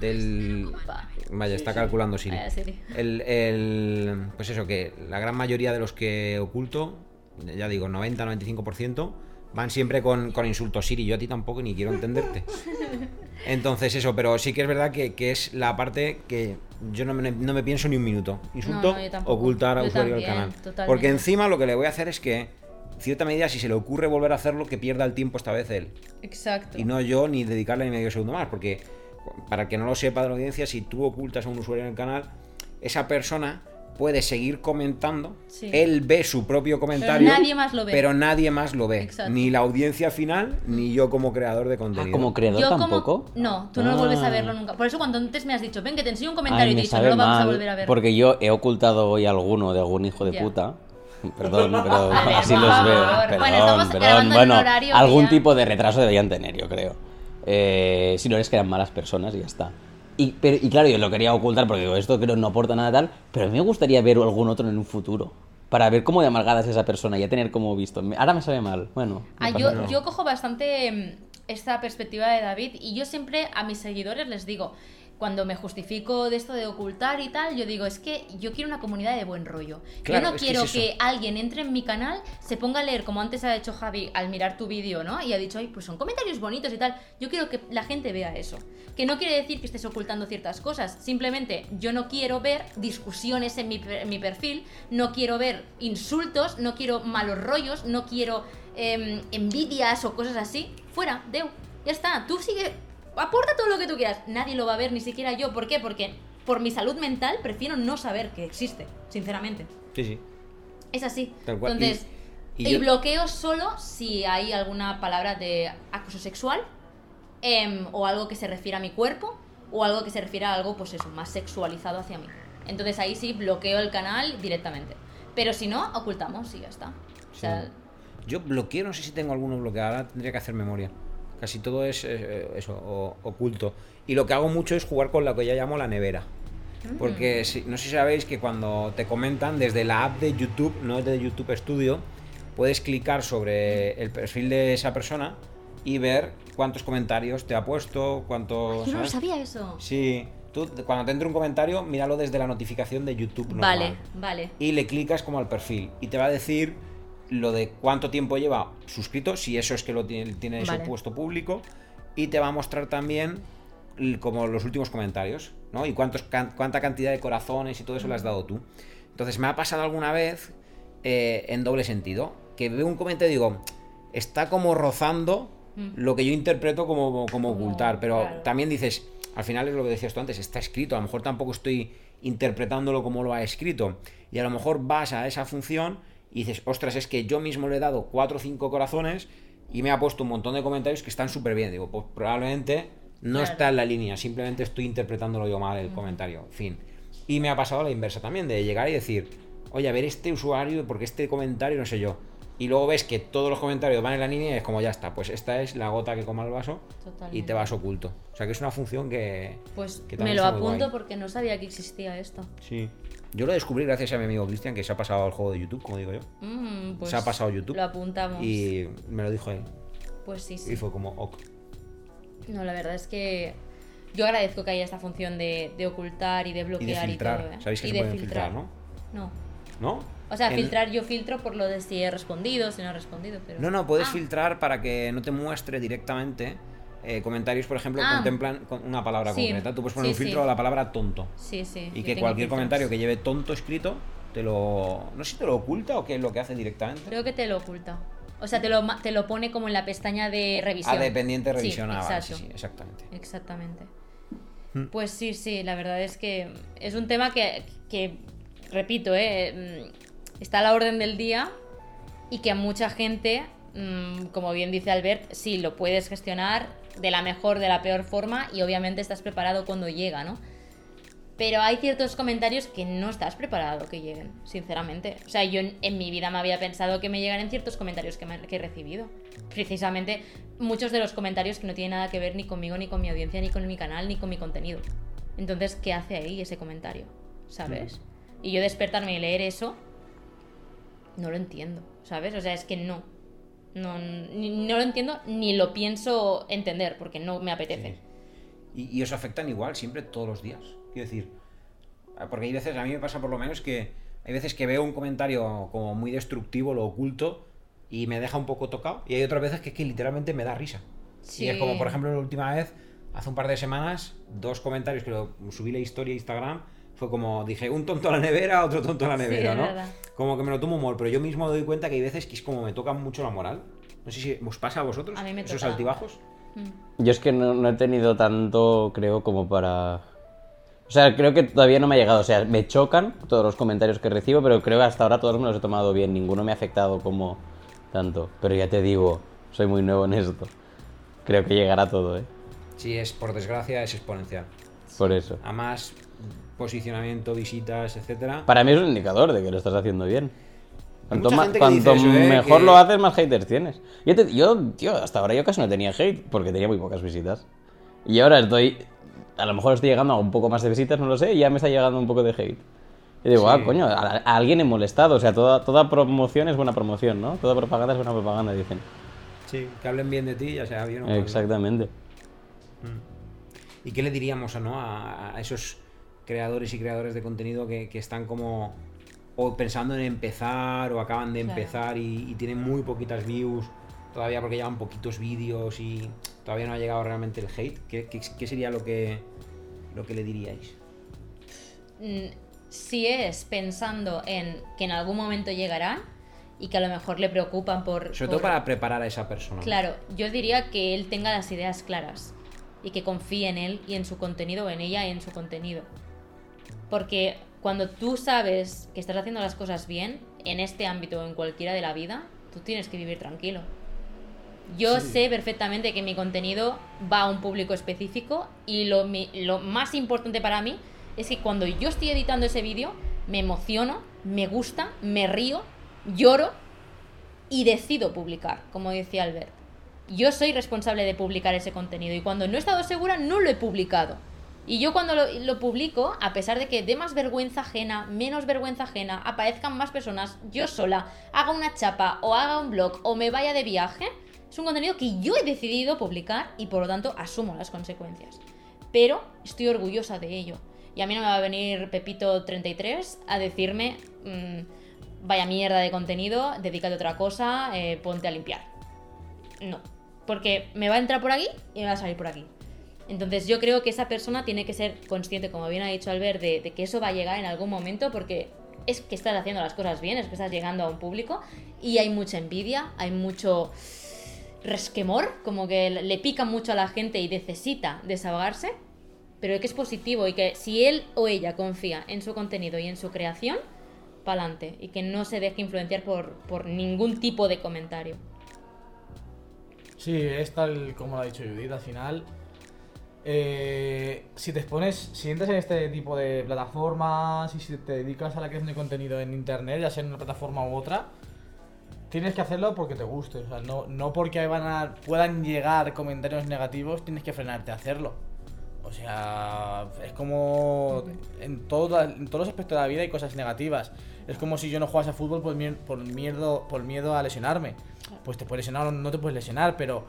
del vaya, está calculando Siri. El, el- pues eso, que la gran mayoría de los que oculto, ya digo, 90-95%, van siempre con, con insultos Siri. Yo a ti tampoco ni quiero entenderte. Entonces eso, pero sí que es verdad que, que es la parte que yo no me, no me pienso ni un minuto. Insulto, No, no, ocultar a Yo usuario del canal. totalmente. Porque encima lo que le voy a hacer es que, en cierta medida, si se le ocurre volver a hacerlo, que pierda el tiempo esta vez él. Exacto. Y no yo ni dedicarle ni medio segundo más, porque para que no lo sepa de la audiencia, si tú ocultas a un usuario en el canal, esa persona puede seguir comentando, Sí. él ve su propio comentario, nadie más lo ve. pero nadie más lo ve, Exacto. ni la audiencia final, ni yo como creador de Ah, contenido. como creador Yo tampoco. como... No, tú no lo vuelves a Ah. verlo nunca. Por eso cuando antes me has dicho, ven que te enseño un Ay, comentario y te he dicho, no lo vamos a volver a ver. Porque yo he ocultado hoy alguno de algún hijo de puta. Perdón, pero así los veo. Bueno, Perdón, estamos perdón. Bueno, algún ya- tipo de retraso deberían tener, yo creo. Eh, si no es que eran malas personas y ya está. Y, pero- y claro, yo lo quería ocultar porque digo, esto creo que no aporta nada tal, pero a mí me gustaría ver algún otro en un futuro. Para ver cómo de amargada es esa persona y ya tener como visto. Ahora me sabe mal. Bueno. no Ah, yo, yo cojo bastante mm, esta perspectiva de David y yo siempre a mis seguidores les digo, cuando me justifico de esto de ocultar y tal, yo digo, es que yo quiero una comunidad de buen rollo. Claro, yo no que quiero es que, alguien entre en mi canal, se ponga a leer, como antes ha hecho Javi al mirar tu vídeo, ¿no? Y ha dicho, ay, pues son comentarios bonitos y tal. Yo quiero que la gente vea eso. Que no quiere decir que estés ocultando ciertas cosas. Simplemente yo no quiero ver discusiones en mi, en mi perfil, no quiero ver insultos, no quiero malos rollos, no quiero em, envidias o cosas así. Fuera, Deu. Ya está. Tú sigue. Aporta todo lo que tú quieras. Nadie lo va a ver, ni siquiera yo. ¿Por qué? Porque por mi salud mental prefiero no saber que existe, sinceramente. Sí, sí. Es así. Tal cual. Entonces, Y- y, bloqueo solo si hay alguna palabra de acoso sexual em, o algo que se refiere a mi cuerpo o algo que se refiere a algo, pues eso, más sexualizado hacia mí. Entonces ahí sí bloqueo el canal directamente. Pero si no, ocultamos y ya está. O sea, Sí. Yo bloqueo, no sé si tengo alguno bloqueado, ahora tendría que hacer memoria. Casi todo es eh, eso, o- oculto. Y lo que hago mucho es jugar con lo que ya llamo la nevera. Mm. Porque si- no sé si sabéis que cuando te comentan desde la app de YouTube, no de YouTube Studio, puedes clicar sobre el perfil de esa persona y ver cuántos comentarios te ha puesto, cuántos... yo no lo ¿sabes? sabía eso. Sí, tú cuando te entre un comentario, míralo desde la notificación de YouTube. normal Vale, vale. y le clicas como al perfil y te va a decir lo de cuánto tiempo lleva suscrito, si eso es que lo tiene, tiene eso Vale. puesto público, y te va a mostrar también como los últimos comentarios, ¿no? Y cuántos, can- cuánta cantidad de corazones y todo eso le has dado tú. Entonces me ha pasado alguna vez eh, en doble sentido, que veo un comentario y digo, está como rozando Mm. lo que yo interpreto como, como ocultar, pero claro. también dices, al final es lo que decías tú antes, está escrito, a lo mejor tampoco estoy interpretándolo como lo ha escrito, y a lo mejor vas a esa función y dices, ostras, es que yo mismo le he dado cuatro o cinco corazones y me ha puesto un montón de comentarios que están súper bien. Digo, pues probablemente no Claro. está en la línea, simplemente estoy interpretándolo yo mal el comentario. Fin. Y me ha pasado la inversa también, de llegar y decir, oye, a ver este usuario, porque este comentario, no sé yo. Y luego ves que todos los comentarios van en la línea y es como ya está, pues esta es la gota que coma el vaso y te vas oculto. O sea que es una función que... Pues que me lo apunto porque no sabía que existía esto. Sí. Yo lo descubrí gracias a mi amigo Cristian, que se ha pasado al juego de YouTube, como digo yo. Mm, pues se ha pasado YouTube. Lo apuntamos. Y me lo dijo él. Pues sí, sí. Y fue como, ok. No, la verdad es que yo agradezco que haya esta función de, de ocultar y de Y de bloquear y, filtrar. todo. ¿eh? Sabéis que y se de pueden filtrar, ¿no? No. ¿No? O sea, En- filtrar yo filtro por lo de si he respondido, si no he respondido, pero... No, no, puedes Ah, filtrar para que no te muestre directamente eh, comentarios, por ejemplo, Ah. contemplan con una palabra Sí. concreta. Tú puedes poner Sí, un filtro sí. a la palabra tonto. Sí, sí. Y que cualquier filtros. comentario que lleve tonto escrito, te lo. No sé si te lo oculta o qué es lo que hace directamente. Creo que te lo oculta. O sea, te lo, te lo pone como en la pestaña de revisión. Ah, dependiente de Sí, revisión. ah, vale, sí, exacto. sí, exactamente. Exactamente. Hmm. Pues sí, sí, la verdad es que es un tema que, que, repito, eh, mm, está a la orden del día y que a mucha gente, mm, como bien dice Albert, sí, lo puedes gestionar de la mejor, de la peor forma y obviamente estás preparado cuando llega, ¿no? Pero hay ciertos comentarios que no estás preparado que lleguen, sinceramente. O sea, yo en, en mi vida me había pensado que me llegaran ciertos comentarios que, me- que he recibido. Precisamente muchos de los comentarios que no tienen nada que ver ni conmigo, ni con mi audiencia, ni con mi canal, ni con mi contenido. Entonces, ¿qué hace ahí ese comentario? ¿Sabes? Y yo despertarme y leer eso, no lo entiendo, ¿sabes? O sea, es que no. No, ni- no lo entiendo ni lo pienso entender porque no me apetece. Y, y os afectan igual, siempre, todos los días. Quiero decir, ah, porque hay veces, a mí me pasa por lo menos que hay veces que veo un comentario como muy destructivo, lo oculto, y me deja un poco tocado. Y hay otras veces que es que literalmente me da risa. Y es Sí. como, por ejemplo, la última vez, hace un par de semanas, dos comentarios que lo, subí la historia a Instagram. Fue como, dije, un tonto a la nevera, otro tonto a la Sí, nevera, es ¿no? verdad. Como que me lo tomo humor, pero yo mismo doy cuenta que hay veces que es como me toca mucho la moral. No sé si os pasa a vosotros A mí me esos toca. altibajos. Mm. Yo es que no, no he tenido tanto, creo, como para... O sea, creo que todavía no me ha llegado. O sea, me chocan todos los comentarios que recibo, pero creo que hasta ahora todos me los he tomado bien. Ninguno me ha afectado como tanto. Pero ya te digo, soy muy nuevo en esto. Creo que llegará todo, ¿eh? Sí, es por desgracia, es exponencial. Por eso. A más posicionamiento, visitas, etcétera. Para mí es un indicador de que lo estás haciendo bien. Cuanto, ma- eso, ¿eh? mejor Que- lo haces, más haters tienes. Yo, te- yo, tío, hasta ahora yo casi no tenía hate porque tenía muy pocas visitas. Y ahora estoy. A lo mejor estoy llegando a un poco más de visitas, no lo sé, y ya me está llegando un poco de hate. Y digo, Sí. ah, coño, a, a alguien he molestado. O sea, toda, toda promoción es buena promoción, ¿no? Toda propaganda es buena propaganda, dicen. Sí, que hablen bien de ti, ya sea bien o mal. Exactamente. ¿Y qué le diríamos ¿no? a, a esos creadores y creadores de contenido que, que están como o pensando en empezar o acaban de Claro. empezar y, y tienen muy poquitas views todavía porque llevan poquitos vídeos y todavía no ha llegado realmente el hate? ¿Qué, qué- qué sería lo que, lo que le diríais? Mm, si es pensando en que en algún momento llegarán y que a lo mejor le preocupan por... Sobre por- todo para preparar a esa persona. Claro, yo diría que él tenga las ideas claras y que confíe en él y en su contenido, o en ella y en su contenido. Porque cuando tú sabes que estás haciendo las cosas bien, en este ámbito o en cualquiera de la vida, tú tienes que vivir tranquilo. Yo sé perfectamente que mi contenido va a un público específico y lo, mi- lo más importante para mí es que cuando yo estoy editando ese vídeo, me emociono, me gusta, me río, lloro y decido publicar, como decía Albert. Yo soy responsable de publicar ese contenido y cuando no he estado segura no lo he publicado. Y yo cuando lo, publico, a pesar de que dé más vergüenza ajena, menos vergüenza ajena, aparezcan más personas, yo sola, haga una chapa o haga un blog o me vaya de viaje, es un contenido que yo he decidido publicar y por lo tanto asumo las consecuencias. Pero estoy orgullosa de ello. Y a mí no me va a venir Pepito33 a decirme, mm, vaya mierda de contenido, dedícate a otra cosa, eh, ponte a limpiar. No. Porque me va a entrar por aquí y me va a salir por aquí. Entonces yo creo que esa persona tiene que ser consciente, como bien ha dicho Albert, de, que eso va a llegar en algún momento porque es que estás haciendo las cosas bien, es que estás llegando a un público y hay mucha envidia, hay mucho resquemor, como que le pica mucho a la gente y necesita desahogarse, pero que es positivo y que si él o ella confía en su contenido y en su creación, pa'lante y que no se deje influenciar por, por ningún tipo de comentario. Sí, es tal como lo ha dicho Judith, al final. Eh, si te expones, si entras en este tipo de plataformas y si te dedicas a la creación de contenido en internet, ya sea en una plataforma u otra, tienes que hacerlo porque te guste. O sea, no, no porque van a, puedan llegar comentarios negativos, tienes que frenarte a hacerlo. O sea, es como en, todo, en todos los aspectos de la vida hay cosas negativas. Es como si yo no jugase a fútbol por, por, miedo, por miedo a lesionarme. Pues te puedes lesionar o no te puedes lesionar, pero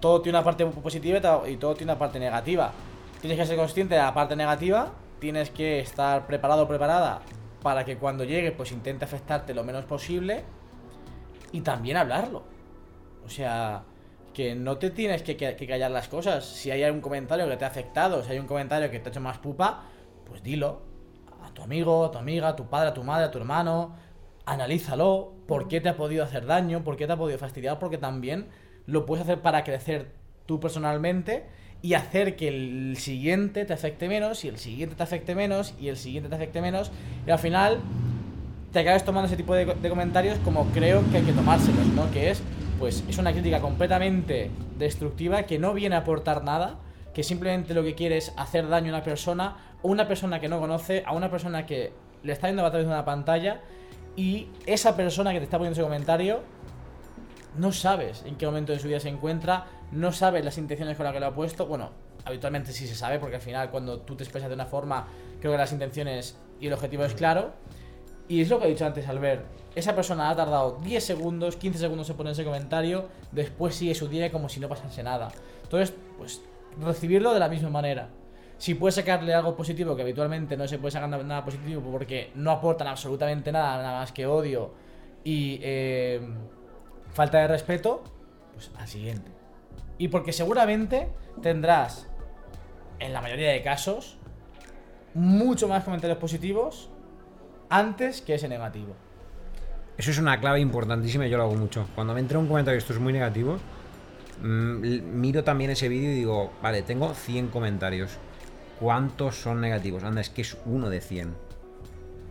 todo tiene una parte positiva y to- y todo tiene una parte negativa. Tienes que ser consciente de la parte negativa, tienes que estar preparado o preparada para que cuando llegue pues intente afectarte lo menos posible y también hablarlo. O sea, que no te tienes que, que- callar las cosas. Si hay algún comentario que te ha afectado, si hay un comentario que te ha hecho más pupa, pues dilo. A tu amigo, a tu amiga, a tu padre, a tu madre, a tu hermano. Analízalo. ¿Por qué te ha podido hacer daño? ¿Por qué te ha podido fastidiar? Porque también lo puedes hacer para crecer tú personalmente y hacer que el siguiente te afecte menos y el siguiente te afecte menos y el siguiente te afecte menos. Y al final te acabas tomando ese tipo de, de comentarios como creo que hay que tomárselos, ¿no? Que es, pues, es una crítica completamente destructiva que no viene a aportar nada, que simplemente lo que quiere es hacer daño a una persona, a una persona que no conoce, a una persona que le está viendo a través de una pantalla y esa persona que te está poniendo ese comentario no sabes en qué momento de su vida se encuentra, no sabes las intenciones con las que lo ha puesto. Bueno, habitualmente sí se sabe, porque al final cuando tú te expresas de una forma, creo que las intenciones y el objetivo es claro. Y es lo que he dicho antes, Albert. Esa persona ha tardado 10 segundos, 15 segundos en poner ese comentario, después sigue su día como si no pasase nada. Entonces, pues, recibirlo de la misma manera. Si puedes sacarle algo positivo, que habitualmente no se puede sacar nada positivo porque no aportan absolutamente nada, nada más que odio y eh, falta de respeto, pues al siguiente. Y porque seguramente tendrás, en la mayoría de casos, mucho más comentarios positivos antes que ese negativo. Eso es una clave importantísima y yo lo hago mucho. Cuando me entra un comentario esto es muy negativo, mm, miro también ese vídeo y digo, vale, tengo 100 comentarios. ¿Cuántos son negativos? Anda, es que es uno de 100.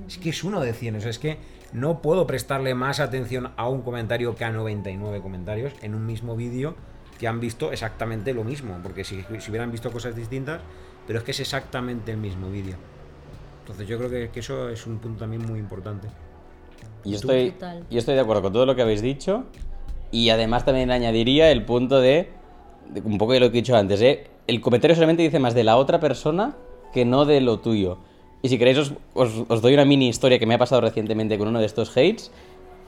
Es que es uno de 100. O sea, es que no puedo prestarle más atención a un comentario que a 99 comentarios en un mismo vídeo que han visto exactamente lo mismo. Porque si, si hubieran visto cosas distintas, pero es que es exactamente el mismo vídeo. Entonces yo creo que, que eso es un punto también muy importante. Yo estoy, yo estoy de acuerdo con todo lo que habéis dicho. Y además también añadiría el punto de, de un poco de lo que he dicho antes, ¿eh? El comentario solamente dice más de la otra persona que no de lo tuyo. Y si queréis os, os- os doy una mini historia que me ha pasado recientemente con uno de estos hates.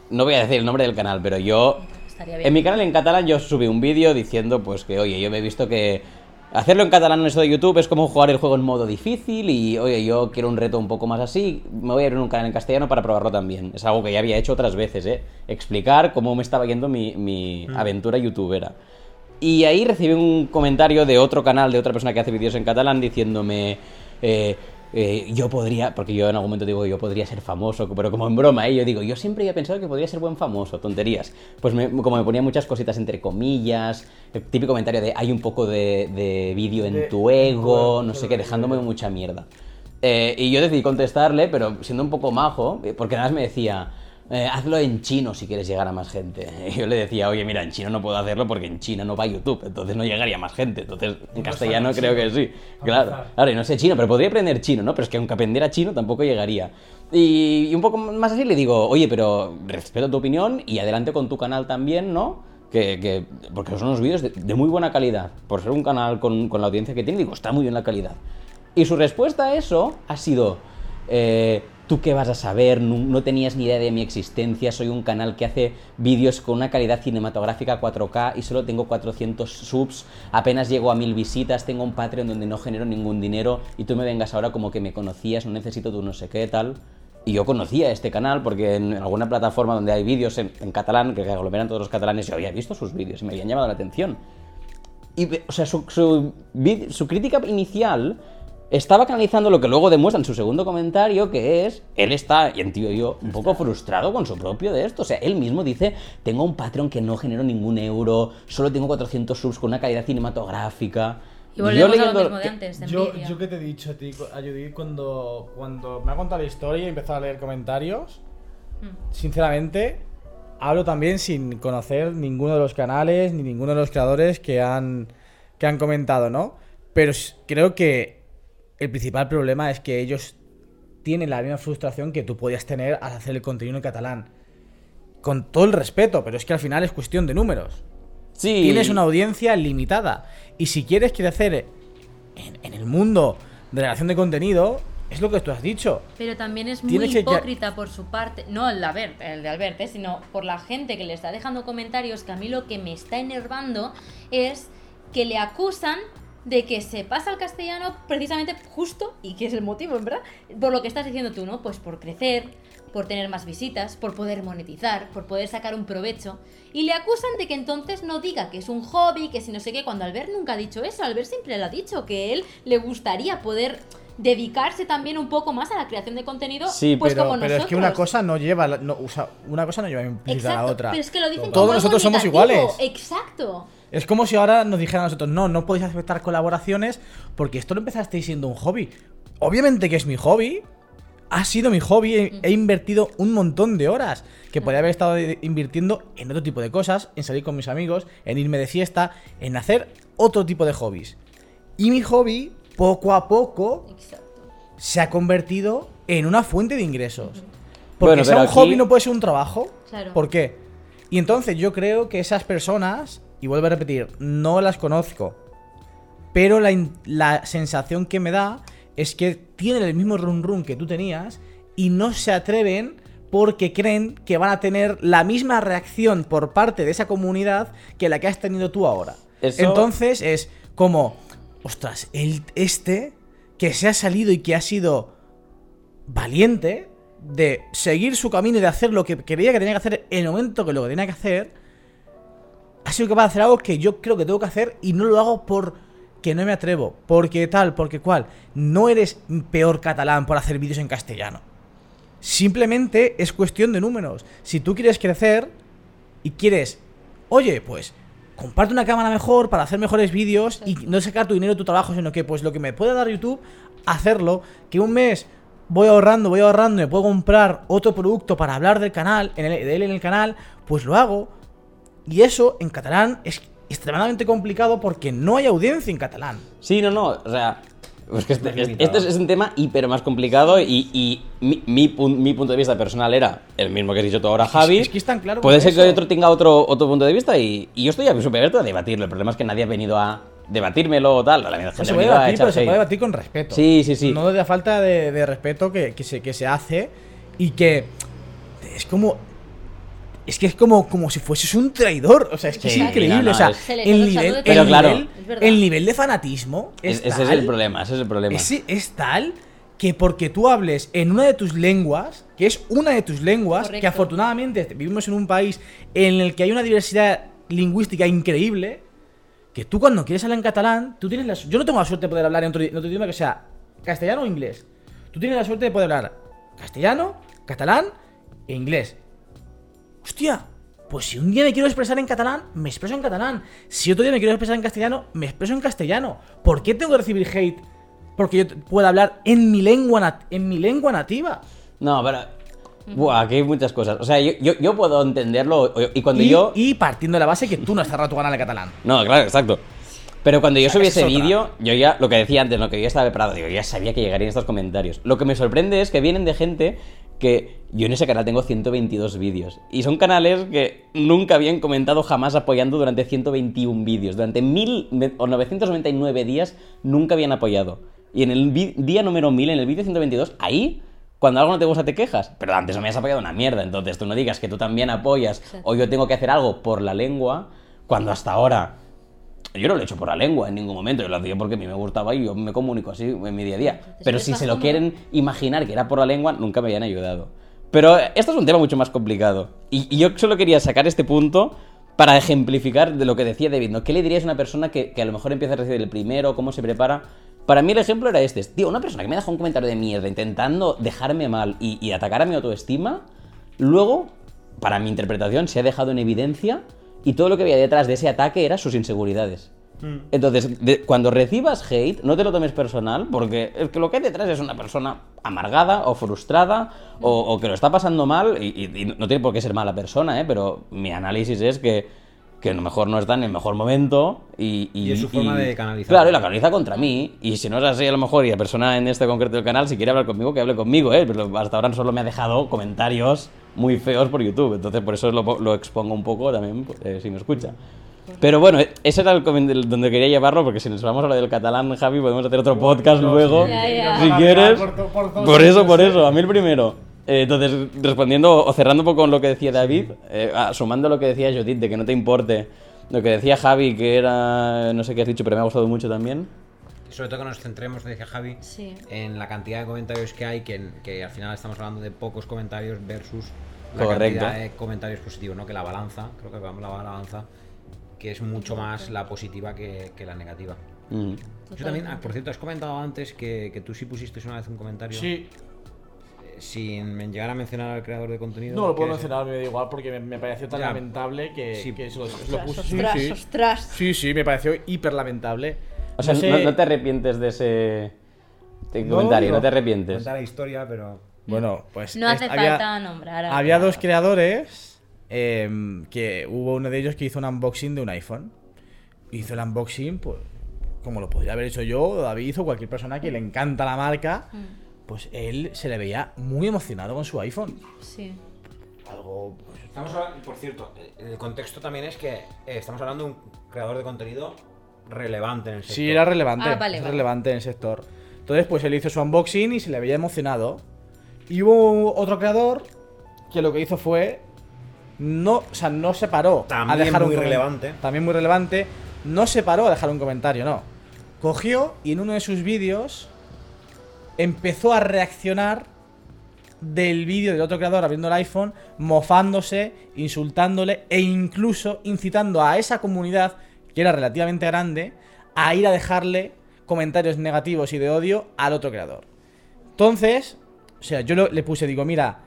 No voy a decir el nombre del canal, pero yo... Estaría bien. En mi canal en catalán yo subí un vídeo diciendo pues que, oye, yo me he visto que hacerlo en catalán en eso de YouTube es como jugar el juego en modo difícil y, oye, yo quiero un reto un poco más así, me voy a abrir un canal en castellano para probarlo también. Es algo que ya había hecho otras veces, ¿eh? Explicar cómo me estaba yendo mi, mi aventura youtubera. Y ahí recibí un comentario de otro canal, de otra persona que hace vídeos en catalán, diciéndome... eh, eh, yo podría, porque yo en algún momento digo, yo podría ser famoso, pero como en broma, ¿eh? yo digo, yo siempre había pensado que podría ser buen famoso, tonterías. Pues me- como me ponía muchas cositas entre comillas, el típico comentario de hay un poco de, de vídeo en De- tu ego, no sé qué, dejándome mucha mierda. Eh, y yo decidí contestarle, pero siendo un poco majo, eh, porque además me decía, eh, hazlo en chino si quieres llegar a más gente. Y yo le decía, oye, mira, en chino no puedo hacerlo porque en China no va YouTube, entonces no llegaría a más gente. Entonces, en castellano creo que sí. Claro, claro, y no sé chino, pero podría aprender chino, ¿no? Pero es que aunque aprendiera chino tampoco llegaría. Y, y un poco más así le digo, oye, pero respeto tu opinión y adelante con tu canal también, ¿no? Que, que- porque son unos vídeos de, de muy buena calidad. Por ser un canal con, con la audiencia que tiene, digo, está muy bien la calidad. Y su respuesta a eso ha sido, eh, ¿tú qué vas a saber? No, tenías ni idea de mi existencia, soy un canal que hace vídeos con una calidad cinematográfica 4K y solo tengo 400 subs, apenas llego a 1000 visitas, tengo un Patreon donde no genero ningún dinero y tú me vengas ahora como que me conocías, no necesito tu no sé qué tal. Y yo conocía este canal porque en alguna plataforma donde hay vídeos en, catalán, que aglomeran todos los catalanes, yo había visto sus vídeos y me habían llamado la atención. y, o sea, su, su crítica inicial estaba canalizando lo que luego demuestra en su segundo comentario, que es, él está, y entiendo yo, un poco frustrado con su propio de esto. O sea, él mismo dice, tengo un Patreon que no genero ningún euro, solo tengo 400 subs con una calidad cinematográfica. Y volvemos a lo mismo de antes, de Yo, yo que te he dicho a ti, a Judith, cuando, cuando me ha contado la historia y he empezado a leer comentarios, Mm. sinceramente, hablo también sin conocer ninguno de los canales ni ninguno de los creadores que han, que han comentado, ¿no? Pero creo que el principal problema es que ellos tienen la misma frustración que tú podías tener al hacer el contenido en catalán. Con todo el respeto, pero es que al final es cuestión de números Sí. tienes una audiencia limitada. Y si quieres crecer en, en el mundo de la creación de contenido, es lo que tú has dicho. Pero también es muy que- hipócrita por su parte, no el de Albert, el de Albert, ¿eh? sino por la gente que le está dejando comentarios que a mí lo que me está enervando es que le acusan de que se pasa al castellano precisamente justo, y que es el motivo, en verdad, por lo que estás diciendo tú, ¿no? Pues por crecer, por tener más visitas, por poder monetizar, por poder sacar un provecho. Y le acusan de que entonces no diga que es un hobby, que si no sé qué, cuando Albert nunca ha dicho eso, Albert siempre le ha dicho que él le gustaría poder dedicarse también un poco más a la creación de contenido, Sí, pues pero, como pero nosotros. es que una cosa no lleva, no, o sea, una cosa no lleva implícita a la otra. pero es que lo dicen Todos nosotros somos iguales. Exacto. Es como si ahora nos dijeran a nosotros, no, no podéis aceptar colaboraciones porque esto lo empezasteis siendo un hobby. Obviamente que es mi hobby. Ha sido mi hobby. He, he invertido un montón de horas que podría haber estado invirtiendo en otro tipo de cosas, en salir con mis amigos, en irme de fiesta, en hacer otro tipo de hobbies. Y mi hobby, poco a poco, Exacto. se ha convertido en una fuente de ingresos. Porque Bueno, sea un aquí- hobby no puede ser un trabajo. Claro. ¿Por qué? Y entonces yo creo que esas personas, y vuelvo a repetir, no las conozco, pero la, la sensación que me da es que tienen el mismo run run que tú tenías y no se atreven porque creen que van a tener la misma reacción por parte de esa comunidad que la que has tenido tú ahora. Eso- Entonces es como, ostras, el, este que se ha salido y que ha sido valiente de seguir su camino y de hacer lo que creía que tenía que hacer en el momento que lo que tenía que hacer, ha sido capaz de hacer algo que yo creo que tengo que hacer y no lo hago por que no me atrevo, porque tal, porque cual. No eres peor catalán por hacer vídeos en castellano. Simplemente es cuestión de números. Si tú quieres crecer y quieres, oye, pues comparte una cámara mejor para hacer mejores vídeos y no sacar tu dinero de tu trabajo, sino que pues lo que me puede dar YouTube, hacerlo, que un mes voy ahorrando, voy ahorrando, me puedo comprar otro producto para hablar del canal, en el- de él en el canal, pues lo hago. Y eso en catalán es extremadamente complicado porque no hay audiencia en catalán. Sí, no, no, o sea, es que este, este es, un tema hiper más complicado y, y mi, mi pun- mi punto de vista personal era el mismo que has dicho tú ahora, Javi. es que es tan claro Puede ser que otro tenga otro, otro punto de vista y, y yo estoy súper abierto a debatirlo. El problema es que nadie ha venido a debatírmelo o tal. La gente se puede debatir, echar pero se puede debatir con respeto. Sí, sí, sí. No de la falta de, de respeto que, que se, que se hace y que es como. Es que es como, como si fueses un traidor. O sea, es que Sí, es increíble. no, no, o sea, Se el nivel, el, claro. nivel, el nivel de fanatismo es, Es- ese es el tal- problema, ese es el problema. Es, es tal que porque tú hables en una de tus lenguas, que es una de tus lenguas, que afortunadamente vivimos en un país en el que hay una diversidad lingüística increíble, que tú cuando quieres hablar en catalán, tú tienes la Yo no tengo la suerte de poder hablar en otro, en otro idioma que sea castellano o inglés. Tú tienes la suerte de poder hablar castellano, catalán e inglés. Hostia, pues si un día me quiero expresar en catalán, me expreso en catalán. Si otro día me quiero expresar en castellano, me expreso en castellano. ¿Por qué tengo que recibir hate? Porque yo puedo hablar en mi lengua, en mi lengua nativa. No, pero. Buah, aquí hay muchas cosas. O sea, yo, yo, yo puedo entenderlo. Y cuando y, yo. y partiendo de la base que tú no has cerrado tu canal de catalán. No, claro, exacto. Pero cuando yo O sea, subí ese vídeo, yo ya, lo que decía antes, lo que yo estaba preparado, digo, yo ya sabía que llegarían estos comentarios. Lo que me sorprende es que vienen de gente que yo en ese canal tengo 122 vídeos. Y son canales que nunca habían comentado jamás apoyando durante 121 vídeos. Durante 1000 o 999 días nunca habían apoyado. Y en el día número 1000, en el vídeo 122, ahí, cuando algo no te gusta, te quejas. Pero antes no me has apoyado una mierda. Entonces tú no digas que tú también apoyas o yo tengo que hacer algo por la lengua, cuando hasta ahora yo no lo he hecho por la lengua en ningún momento, yo lo hacía porque a mí me gustaba y yo me comunico así en mi día a día. Pero si se lo quieren imaginar que era por la lengua, nunca me habían ayudado. Pero esto es un tema mucho más complicado. Y, y yo solo quería sacar este punto para ejemplificar de lo que decía David, ¿no? ¿Qué le dirías a una persona que, que a lo mejor empieza a recibir el primero, cómo se prepara? Para mí el ejemplo era este. Tío, una persona que me deja un comentario de mierda intentando dejarme mal y, y atacar a mi autoestima, luego, para mi interpretación, se ha dejado en evidencia y todo lo que había detrás de ese ataque era sus inseguridades. Entonces, de- cuando recibas hate, no te lo tomes personal, porque es que lo que hay detrás es una persona amargada o frustrada o, o que lo está pasando mal, y, y- y no tiene por qué ser mala persona, ¿eh? pero mi análisis es que, que a lo mejor no está en el mejor momento y... Y es su forma de canalizar. Claro, y la canaliza contra mí, y si no es así a lo mejor, y la persona en este concreto del canal, si quiere hablar conmigo, que hable conmigo, ¿eh? pero hasta ahora solo me ha dejado comentarios muy feos por YouTube, entonces por eso lo, lo expongo un poco también, pues, eh, si me escucha. Pero bueno, ese era el donde quería llevarlo, porque si nos vamos a lo del catalán, Javi, podemos hacer otro podcast luego, Ya, ya. si quieres. por to- por todos Por eso, por eso, a mí el primero. Eh, entonces, respondiendo o cerrando un poco con lo que decía David, eh, ah, sumando lo que decía Judith, de que no te importe, lo que decía Javi, que era, no sé qué has dicho, pero me ha gustado mucho también. Sobre todo que nos centremos, decía Javi, Sí. en la cantidad de comentarios que hay, que, que al final estamos hablando de pocos comentarios versus la Correcto. cantidad de comentarios positivos, ¿no? Que la balanza, creo que vamos a la balanza, que es mucho más la positiva que, que la negativa. Mm. Yo también, ah, por cierto, has comentado antes que, que tú sí pusiste una vez un comentario Sí, eh, sin llegar a mencionar al creador de contenido. no lo puedo mencionar, me da igual, porque me, me pareció tan Ya. lamentable que, Sí. que se lo, se lo Ostras, puse. Sí, ostras, sí. ostras. Sí, sí, me pareció hiper lamentable. O sea, No no, sé- no te arrepientes de ese de No, comentario, no, no. te arrepientes. Cuenta la historia, pero. Bueno, pues. No hace había- falta nombrar. a- Había dos creadores em, que hubo uno de ellos que hizo un unboxing de un iPhone. Hizo el unboxing, pues, como lo podría haber hecho yo, David o cualquier persona que le encanta la marca, pues él se le veía muy emocionado con su iPhone. Sí. Algo, pues, Estamos hablando, por cierto, eh, el contexto también es que eh, estamos hablando de un creador de contenido relevante en el sector. Sí, era relevante. Ah, vale, relevante en el sector. Entonces, pues él hizo su unboxing y se le veía emocionado. Y hubo otro creador que lo que hizo fue. No, o sea, no se paró También a dejar muy un relevante. También muy relevante. No se paró a dejar un comentario, no. Cogió y en uno de sus vídeos empezó a reaccionar del vídeo del otro creador abriendo el iPhone, mofándose, insultándole e incluso incitando a esa comunidad, que era relativamente grande, a ir a dejarle comentarios negativos y de odio al otro creador. Entonces, o sea, yo le puse, digo, mira,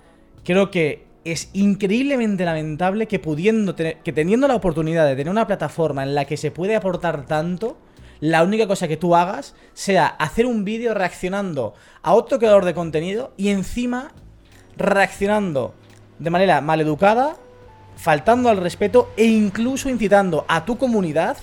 creo que es increíblemente lamentable que pudiendo que teniendo la oportunidad de tener una plataforma en la que se puede aportar tanto, la única cosa que tú hagas sea hacer un vídeo reaccionando a otro creador de contenido y encima reaccionando de manera maleducada, faltando al respeto e incluso incitando a tu comunidad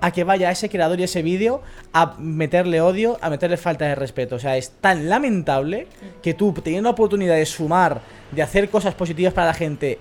a que vaya a ese creador y ese vídeo a meterle odio, a meterle falta de respeto. O sea, es tan lamentable que tú, teniendo la oportunidad de sumar, de hacer cosas positivas para la gente,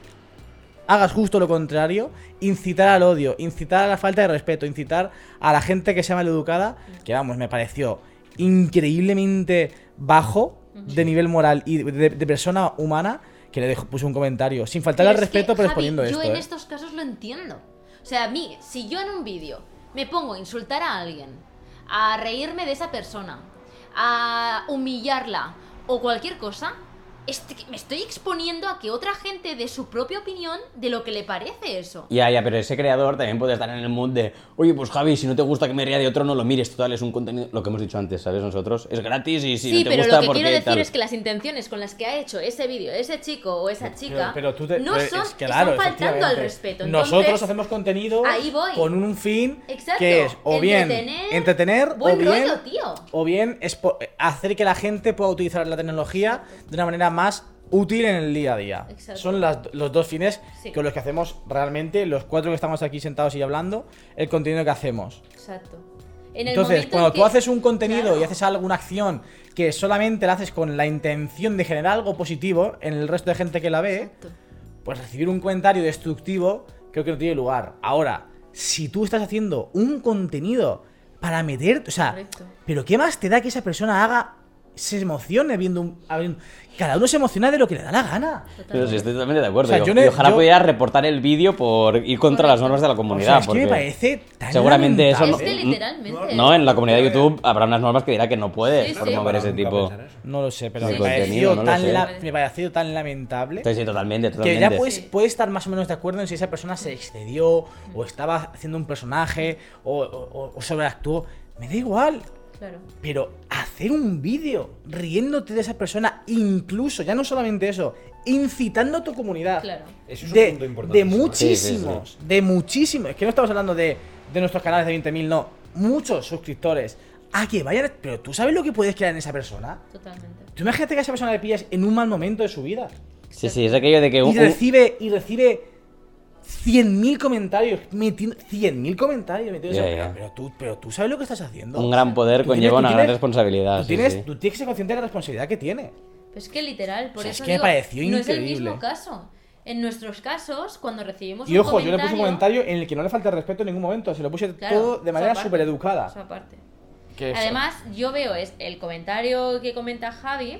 hagas justo lo contrario, incitar al odio, incitar a la falta de respeto, incitar a la gente que sea maleducada, que vamos, me pareció increíblemente bajo de nivel moral y de, de persona humana, que le dejo, puse un comentario, sin faltar al es respeto, que, pero Javi, exponiendo yo esto. en ¿eh? estos casos lo entiendo. O sea, a mí, si yo en un vídeo me pongo a insultar a alguien, a reírme de esa persona, a humillarla o cualquier cosa, este- me estoy exponiendo a que otra gente dé su propia opinión de lo que le parece eso. Ya, ya, pero ese creador también puede estar en el mood de, oye, pues Javi, si no te gusta que me ría de otro, no lo mires, total, es un contenido, lo que hemos dicho antes, ¿sabes? Nosotros, es gratis y si sí, no te pero gusta, lo que ¿por quiero decir tal? es que las intenciones con las que ha hecho ese vídeo, ese chico o esa chica, pero tú te- no pero son, es que, claro, están faltando al respeto. Nosotros hacemos contenido ahí voy. con un fin Exacto. que es o bien Entretener, entretener buen o bien rollo, tío. o bien hacer que la gente pueda utilizar la tecnología de una manera más útil en el día a día. Exacto. Son las- los dos fines Sí. con los que hacemos realmente los cuatro que estamos aquí sentados y hablando el contenido que hacemos. Exacto. En el Entonces, cuando en tú haces un contenido Claro. y haces alguna acción que solamente la haces con la intención de generar algo positivo en el resto de gente que la ve, Exacto. pues recibir un comentario destructivo creo que no tiene lugar. Ahora, si tú estás haciendo un contenido para meter, o sea, Correcto. pero ¿qué más te da que esa persona haga se emocione viendo un, a ver, Cada uno se emociona de lo que le da la gana. Pero sí, estoy totalmente de acuerdo. O sea, yo no- y ojalá yo- pudiera reportar el vídeo por ir contra las normas de la O comunidad. sea, es que me parece tan seguramente eso no- Es que literalmente. No, en la comunidad de YouTube habrá unas normas que dirá que no puedes Sí, sí. promover ese tipo. No lo sé, pero me, contenido, pareció no lo tan la- me pareció tan lamentable Sí, sí, totalmente, que totalmente. ya puedes, puedes estar más o menos de acuerdo en si esa persona se excedió o estaba haciendo un personaje o, o- o sobreactuó. Me da igual. Claro. Pero hacer un vídeo riéndote de esa persona, incluso, ya no solamente eso, incitando a tu comunidad. Claro. Eso es un de, punto de importantísimo. muchísimos, de muchísimos. Es que no estamos hablando de, de nuestros canales de 20.000, no. Muchos suscriptores. A que vayan. Pero tú sabes lo que puedes crear en esa persona. Totalmente. Tú imagínate que a esa persona le pillas en un mal momento de su vida. Sí, sí, es aquello de que Y un, un- recibe, y recibe 100.000 comentarios. metiendo- 100.000 comentarios. metidos en- Ya, pero, pero tú, pero tú sabes lo que estás haciendo. un gran poder Tú conlleva tienes- una gran tienes- responsabilidad. Tú sí, tienes, sí. tú tienes que ser consciente de la responsabilidad que tiene. Pues es que literal, por O sea, eso es que me digo, pareció no es el increíble. mismo caso. En nuestros casos, cuando recibimos Y un ojo, yo le puse un comentario comentario en el que no le falta respeto en ningún momento. Se lo puse Claro, todo de eso manera súper educada. eso aparte. Además, yo veo es el comentario que comenta Javi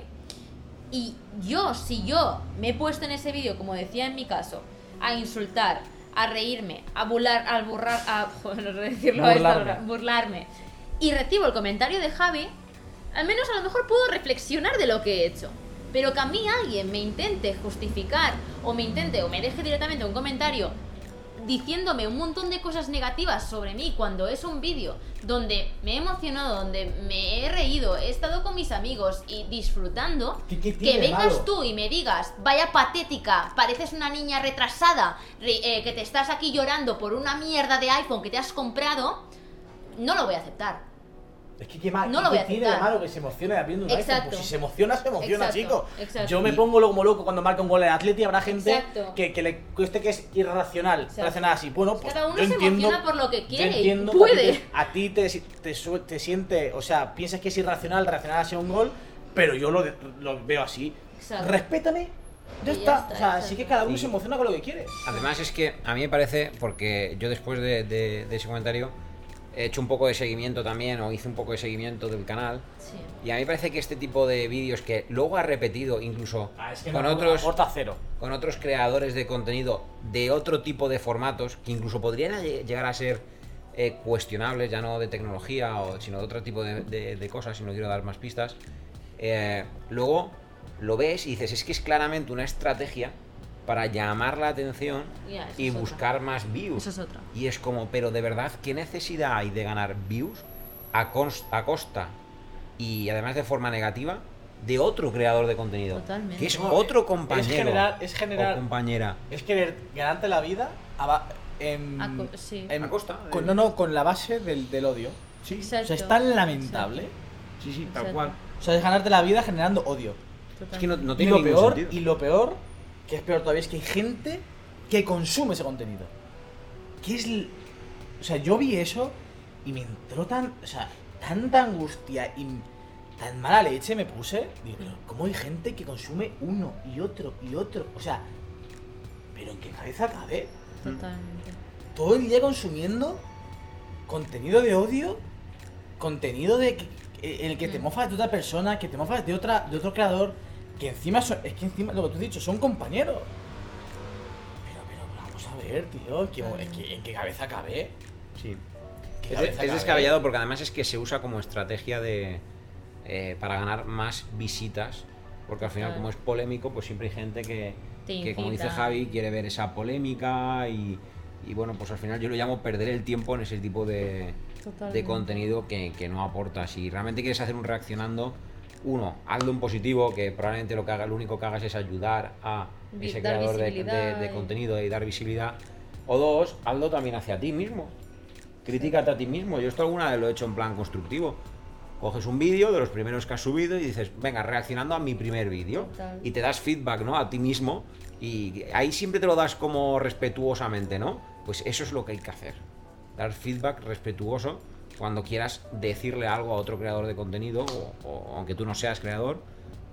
y yo, si yo me he puesto en ese vídeo, como decía en mi caso, a insultar, a reírme, a burlar, a burlar, a decirlo a esta Burlarme. burlarme, y recibo el comentario de Javi, al menos a lo mejor puedo reflexionar de lo que he hecho. Pero que a mí alguien me intente justificar o me intente o me deje directamente un comentario diciéndome un montón de cosas negativas sobre mí cuando es un vídeo donde me he emocionado, donde me he reído, he estado con mis amigos y disfrutando, ¿Qué- qué que vengas malo? tú y me digas, vaya patética, pareces una niña retrasada, re- eh, que te estás aquí llorando por una mierda de iPhone que te has comprado, no lo voy a aceptar. Es que qué mal. No lo voy a ¿qué tiene de malo que se emocione viendo un iPhone? Exacto. Pues si se emociona, se emociona, Exacto, chico. exacto. Yo me pongo como loco cuando marca un gol de Atleti. Habrá gente que, que le cueste que es irracional. Exacto. Reaccionar así. Bueno, pues Cada uno yo se entiendo, emociona por lo que yo quiere y puede. A ti te, te, te, su- te siente, o sea, piensas que es irracional reaccionar hacia un gol, pero yo lo, lo veo así. Exacto. Respétame. Ya está. está, O sea, exacto. sí que cada uno Sí. se emociona con lo que quiere. Además es que a mí me parece, porque yo después de, de- de ese comentario he hecho un poco de seguimiento también, o hice un poco de seguimiento del canal, Sí. y a mí me parece que este tipo de vídeos que luego ha repetido incluso Ah, es que con no, otros cero. con otros creadores de contenido de otro tipo de formatos que incluso podrían lle- llegar a ser eh, cuestionables, ya no de tecnología, o, sino de otro tipo de, de- de cosas, y no quiero dar más pistas. eh, luego lo ves y dices, es que es claramente una estrategia para llamar la atención y es otra. buscar más views. Eso es otra. Y es como, pero de verdad, ¿qué necesidad hay de ganar views a, a costa y además de forma negativa de otro creador de contenido? Totalmente. Que es No, otro es compañero generar- es generar- o compañera. Es querer ganarte la vida a en, A co- sí. en- A costa con- no, no, con la base del, del odio. Sí, O sea, es tan lamentable. sí, sí, tal Exacto. cual. O sea, es ganarte la vida generando odio. Es que no, no Y tiene lo ningún peor, sentido. y lo peor, que es peor todavía, es que hay gente que consume ese contenido. Que es. O sea, yo vi eso y me entró tan. O sea, tanta angustia y tan mala leche me puse. Digo, pero ¿cómo hay gente que consume uno y otro y otro? O sea, ¿pero en qué cabeza cabe? Totalmente. todo el día consumiendo contenido de odio, contenido de en el que te Mm. mofas de otra persona, que te mofas de otra de otro creador, que encima son- es que encima lo que tú has dicho son compañeros. Pero pero vamos a ver, tío, ¿en qué cabeza cabe? Sí. ¿Qué Es, descabellado porque además es que se usa como estrategia de eh, para ganar más visitas. Porque al final, como es polémico, pues siempre hay gente que, que, como dice. Javi, quiere ver esa polémica y, y bueno, pues al final yo lo llamo perder el tiempo en ese tipo de, de contenido que, que no aporta. Si realmente quieres hacer un reaccionando, uno, hazlo en positivo, que probablemente lo que haga, lo único que hagas es ayudar a ese dar creador de, de- de contenido y dar visibilidad. O dos, hazlo también hacia ti mismo. Critícate a ti mismo. Yo esto alguna vez lo he hecho en plan constructivo. Coges un vídeo de los primeros que has subido y dices, venga, reaccionando a mi primer vídeo. Y te das feedback, ¿no? A ti mismo. Y ahí siempre te lo das como respetuosamente, ¿no? Pues eso es lo que hay que hacer. Dar feedback respetuoso cuando quieras decirle algo a otro creador de contenido, o, o aunque tú no seas creador,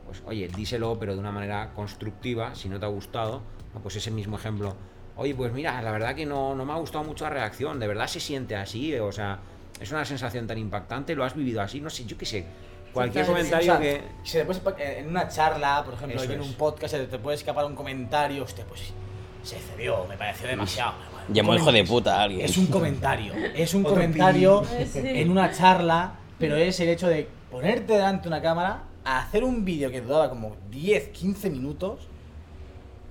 pues oye, díselo, pero de una manera constructiva, si no te ha gustado, pues ese mismo ejemplo. Oye, pues mira, la verdad que no, no me ha gustado mucho la reacción, de verdad se siente así, o sea, es una sensación tan impactante, lo has vivido así, no sé, yo qué sé, Cualquier comentario O sea, que. Se te puede escapar- en una charla, por ejemplo, en un podcast, te puede escapar un comentario. Hostia, pues se excedió, me pareció demasiado. Llamó hijo de puta a alguien. Es un comentario. Es un comentario en una charla, pero es el hecho de ponerte delante de una cámara, a hacer un vídeo que duraba como 10, 15 minutos,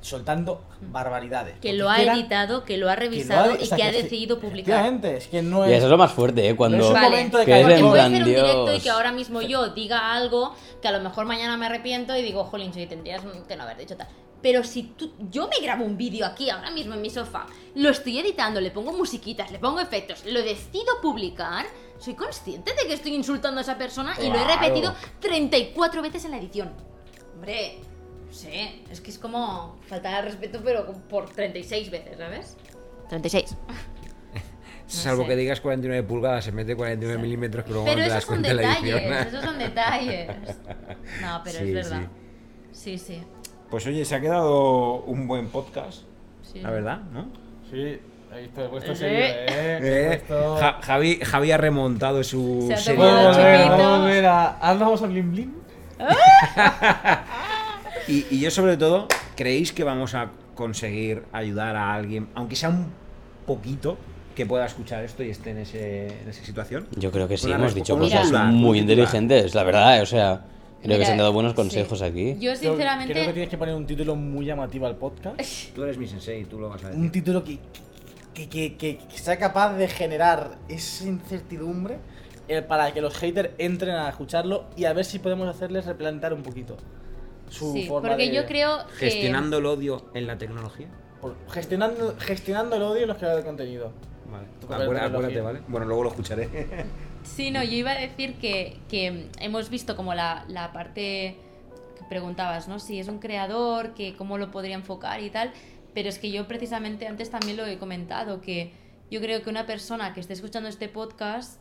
soltando barbaridades. Que lo ha eran- editado, que lo ha que lo revisado o y sea, que ha decidido publicar. Es que no Y es. eso es lo más fuerte, ¿eh? Cuando... No es un Vale. momento de Que es en plan, hacer un directo y Dios. que ahora mismo yo diga algo que a lo mejor mañana me arrepiento y digo, jolín, sí, tendrías que no haber dicho tal. Pero si tú, yo me grabo un vídeo aquí ahora mismo en mi sofá, lo estoy editando, le pongo musiquitas, le pongo efectos, lo decido publicar, soy consciente de que estoy insultando a esa persona y lo he Claro. repetido 34 veces en la edición. Hombre, no sé, es que es como faltar al respeto, pero por 36 veces, ¿sabes? 36. Salvo sé. que digas 49 pulgadas, se mete 49 milímetros, pero luego Pero no te das esos son cuenta de la detalles, edición. esos son detalles. No, pero Sí, es verdad. Sí, sí. Pues oye, se ha quedado un buen podcast, sí. la verdad, ¿no? Sí, ahí está, puesto Sí. eh. Eh, puesto- Ja- Javi, Javi ha remontado su Se ha volver a. Ahora vamos a Blim Blim. Y, y yo sobre todo, ¿creéis que vamos a conseguir ayudar a alguien, aunque sea un poquito, que pueda escuchar esto y esté en, ese, en esa situación? Yo creo que sí, hemos dicho cosas muy inteligentes, la verdad, o sea, creo que Mira, se han dado buenos sí. consejos aquí. Yo sinceramente... Creo que tienes que poner un título muy llamativo al podcast. Tú eres mi sensei, tú lo vas a Un decir. título que, que, que, que- que sea capaz de generar esa incertidumbre eh, para que los haters entren a escucharlo y a ver si podemos hacerles replantear un poquito su Sí, forma porque de- yo creo que... Gestionando el odio en la tecnología. por- gestionando, gestionando el odio en los creadores de contenido. Vale. Acuérdate, acuérdate. ¿vale? Bueno, luego lo escucharé. Sí, no, yo iba a decir que, que hemos visto como la, la parte que preguntabas, ¿no? Si es un creador, que cómo lo podría enfocar y tal. Pero es que yo precisamente antes también lo he comentado, que yo creo que una persona que esté escuchando este podcast